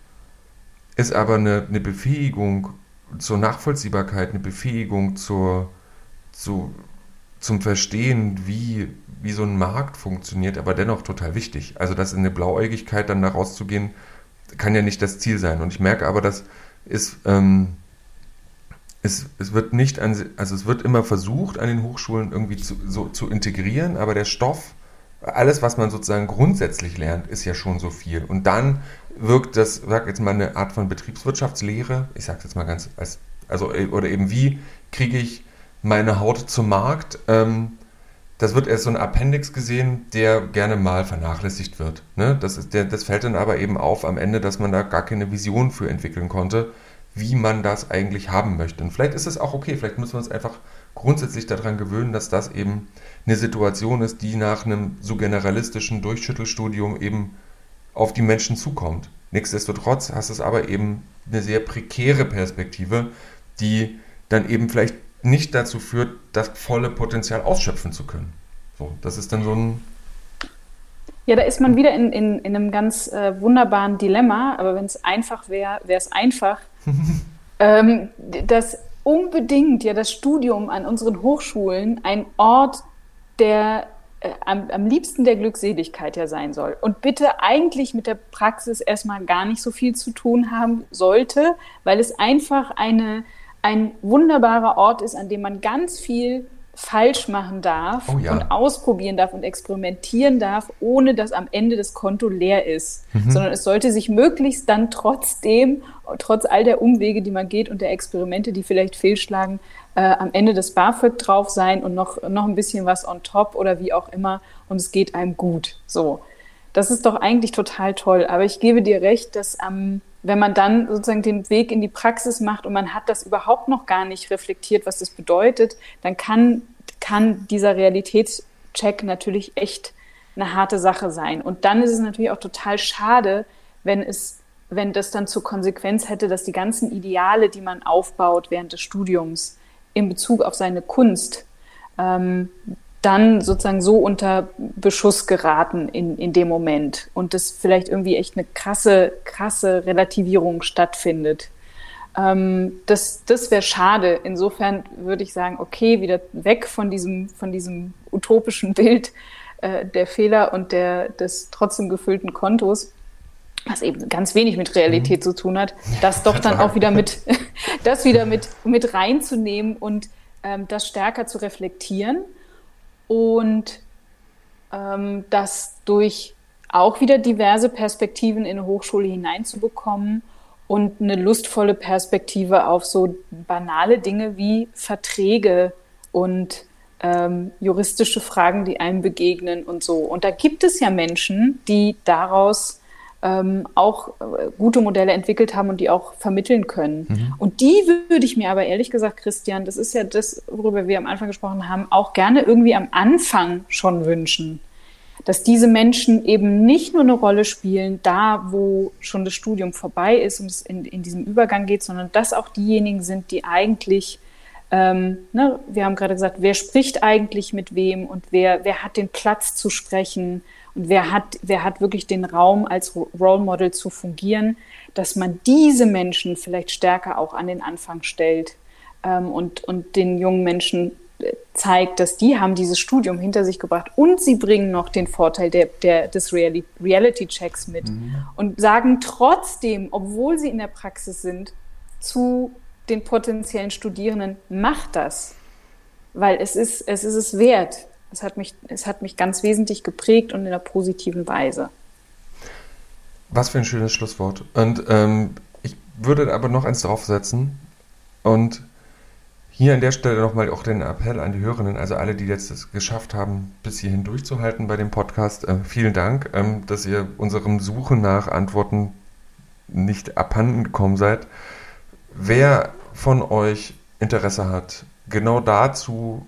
ist aber eine, eine Befähigung zur Nachvollziehbarkeit, eine Befähigung zur, zu, zum Verstehen, wie, wie so ein Markt funktioniert, aber dennoch total wichtig. Also das in eine Blauäugigkeit dann da rauszugehen, kann ja nicht das Ziel sein. Und ich merke aber, dass ist, ähm, es, es wird nicht an, also es wird immer versucht, an den Hochschulen irgendwie zu, so, zu integrieren, aber der Stoff, alles, was man sozusagen grundsätzlich lernt, ist ja schon so viel. Und dann wirkt das, sag jetzt mal, eine Art von Betriebswirtschaftslehre, ich sage jetzt mal ganz, als, also, oder eben wie kriege ich meine Haut zum Markt, ähm, das wird erst so ein Appendix gesehen, der gerne mal vernachlässigt wird. Ne? Das, ist der, das fällt dann aber eben auf am Ende, dass man da gar keine Vision für entwickeln konnte, wie man das eigentlich haben möchte. Und vielleicht ist es auch okay, vielleicht müssen wir uns einfach grundsätzlich daran gewöhnen, dass das eben eine Situation ist, die nach einem so generalistischen Durchschüttelstudium eben auf die Menschen zukommt. Nichtsdestotrotz hast es aber eben eine sehr prekäre Perspektive, die dann eben vielleicht nicht dazu führt, das volle Potenzial ausschöpfen zu können. So, das ist dann so ein. Ja, da ist man wieder in, in, in einem ganz äh, wunderbaren Dilemma, aber wenn es einfach wäre, wäre es einfach. (laughs) ähm, dass unbedingt ja das Studium an unseren Hochschulen ein Ort der äh, am, am liebsten der Glückseligkeit ja sein soll. Und bitte eigentlich mit der Praxis erstmal gar nicht so viel zu tun haben sollte, weil es einfach eine ein wunderbarer Ort ist, an dem man ganz viel falsch machen darf oh ja. und ausprobieren darf und experimentieren darf, ohne dass am Ende das Konto leer ist. Mhm. Sondern es sollte sich möglichst dann trotzdem, trotz all der Umwege, die man geht und der Experimente, die vielleicht fehlschlagen, äh, am Ende das BAföG drauf sein und noch, noch ein bisschen was on top oder wie auch immer und es geht einem gut. So. Das ist doch eigentlich total toll. Aber ich gebe dir recht, dass am wenn man dann sozusagen den Weg in die Praxis macht und man hat das überhaupt noch gar nicht reflektiert, was das bedeutet, dann kann, kann dieser Realitätscheck natürlich echt eine harte Sache sein. Und dann ist es natürlich auch total schade, wenn es, wenn das dann zur Konsequenz hätte, dass die ganzen Ideale, die man aufbaut während des Studiums in Bezug auf seine Kunst, ähm, dann sozusagen so unter Beschuss geraten in, in dem Moment und das vielleicht irgendwie echt eine krasse, krasse Relativierung stattfindet. Ähm, das das wäre schade. Insofern würde ich sagen, okay, wieder weg von diesem, von diesem utopischen Bild äh, der Fehler und der, des trotzdem gefüllten Kontos was eben ganz wenig mit Realität mhm. zu tun hat, das doch dann auch wieder mit, (laughs) das wieder mit, mit reinzunehmen und ähm, das stärker zu reflektieren und ähm, das durch auch wieder diverse Perspektiven in eine Hochschule hineinzubekommen und eine lustvolle Perspektive auf so banale Dinge wie Verträge und ähm, juristische Fragen, die einem begegnen und so. Und da gibt es ja Menschen, die daraus ähm, auch äh, gute Modelle entwickelt haben und die auch vermitteln können. Mhm. Und die würde ich mir aber ehrlich gesagt, Christian, das ist ja das, worüber wir am Anfang gesprochen haben, auch gerne irgendwie am Anfang schon wünschen. Dass diese Menschen eben nicht nur eine Rolle spielen, da wo schon das Studium vorbei ist und es in, in diesem Übergang geht, sondern dass auch diejenigen sind, die eigentlich ähm, ne, wir haben gerade gesagt, wer spricht eigentlich mit wem und wer, wer hat den Platz zu sprechen, und wer hat, wer hat wirklich den Raum als Role Model zu fungieren, dass man diese Menschen vielleicht stärker auch an den Anfang stellt ähm, und, und den jungen Menschen äh, zeigt, dass die haben dieses Studium hinter sich gebracht und sie bringen noch den Vorteil der, der, des Reality-Checks mit mhm. und sagen trotzdem, obwohl sie in der Praxis sind, zu den potenziellen Studierenden, macht das, weil es ist, es ist es wert. Es hat mich, es hat mich ganz wesentlich geprägt und in einer positiven Weise. Was für ein schönes Schlusswort. Und ähm, ich würde aber noch eins draufsetzen und hier an der Stelle nochmal auch den Appell an die Hörerinnen, also alle, die jetzt es geschafft haben, bis hierhin durchzuhalten bei dem Podcast. Äh, vielen Dank, ähm, dass ihr unserem Suchen nach Antworten nicht abhanden gekommen seid. Wer von euch Interesse hat, genau dazu,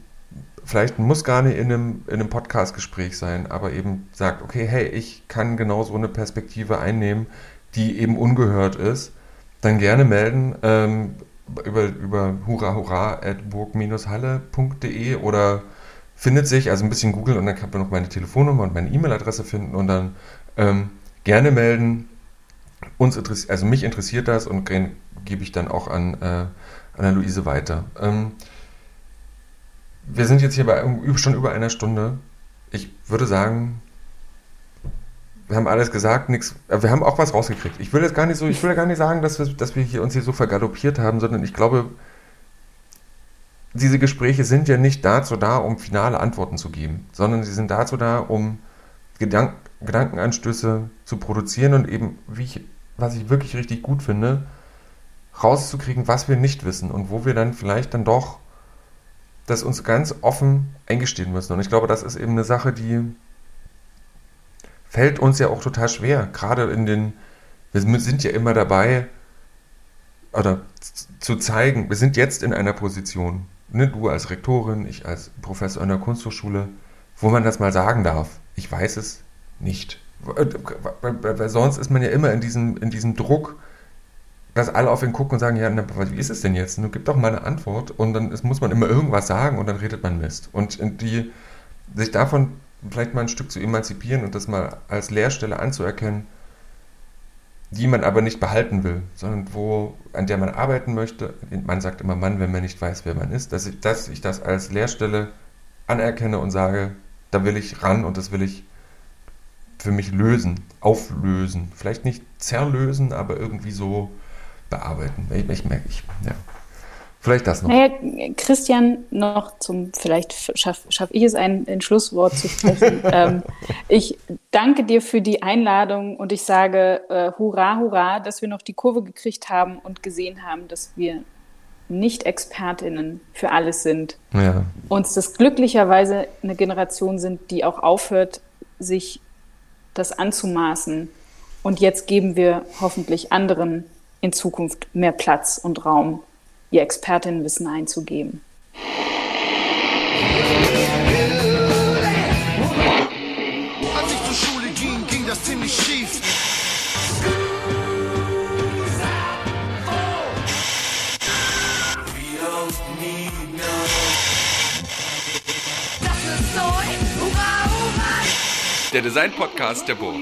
vielleicht muss gar nicht in einem, in einem Podcast-Gespräch sein, aber eben sagt, okay, hey, ich kann genau so eine Perspektive einnehmen, die eben ungehört ist, dann gerne melden. Ähm, über, über hurra hurra at burg-halle.de oder findet sich, also ein bisschen googeln und dann kann man noch meine Telefonnummer und meine E-Mail-Adresse finden und dann ähm, gerne melden. Uns interessiert, also mich interessiert das und gebe ich dann auch an, äh, an Luise weiter. Ähm, wir sind jetzt hier bei schon über einer Stunde. Ich würde sagen, wir haben alles gesagt, nichts. Äh, wir haben auch was rausgekriegt. Ich will jetzt gar nicht so, ich will gar nicht sagen, dass wir, dass wir hier uns hier so vergaloppiert haben, sondern ich glaube, diese Gespräche sind ja nicht dazu da, um finale Antworten zu geben, sondern sie sind dazu da, um Gedank Gedankenanstöße zu produzieren und eben, wie ich, was ich wirklich richtig gut finde, rauszukriegen, was wir nicht wissen und wo wir dann vielleicht dann doch das uns ganz offen eingestehen müssen. Und ich glaube, das ist eben eine Sache, die fällt uns ja auch total schwer. Gerade in den, wir sind ja immer dabei, oder zu zeigen, wir sind jetzt in einer Position, ne, du als Rektorin, ich als Professor an der Kunsthochschule, wo man das mal sagen darf. Ich weiß es nicht. Weil sonst ist man ja immer in diesem, in diesem Druck, dass alle auf ihn gucken und sagen, ja, na, wie ist es denn jetzt? Nun gib doch mal eine Antwort und dann ist, muss man immer irgendwas sagen und dann redet man Mist. Und die, sich davon vielleicht mal ein Stück zu emanzipieren und das mal als Lehrstelle anzuerkennen, die man aber nicht behalten will, sondern wo, an der man arbeiten möchte. Man sagt immer Mann, wenn man nicht weiß, wer man ist, dass ich, dass ich das als Lehrstelle anerkenne und sage, da will ich ran und das will ich für mich lösen, auflösen. Vielleicht nicht zerlösen, aber irgendwie so bearbeiten. Ich, ich merke, ich, ja. Vielleicht das noch. Naja, Christian, noch zum, vielleicht schaffe schaff ich es, ein, ein Schlusswort zu sprechen. (laughs) ähm, ich danke dir für die Einladung und ich sage äh, hurra, hurra, dass wir noch die Kurve gekriegt haben und gesehen haben, dass wir nicht Expertinnen für alles sind. Ja. Uns das glücklicherweise eine Generation sind, die auch aufhört, sich das anzumaßen. Und jetzt geben wir hoffentlich anderen in Zukunft mehr Platz und Raum ihr Expertinnenwissen einzugeben. Als ich zur Schule ging, ging das ziemlich schief. Der Design-Podcast der Burg.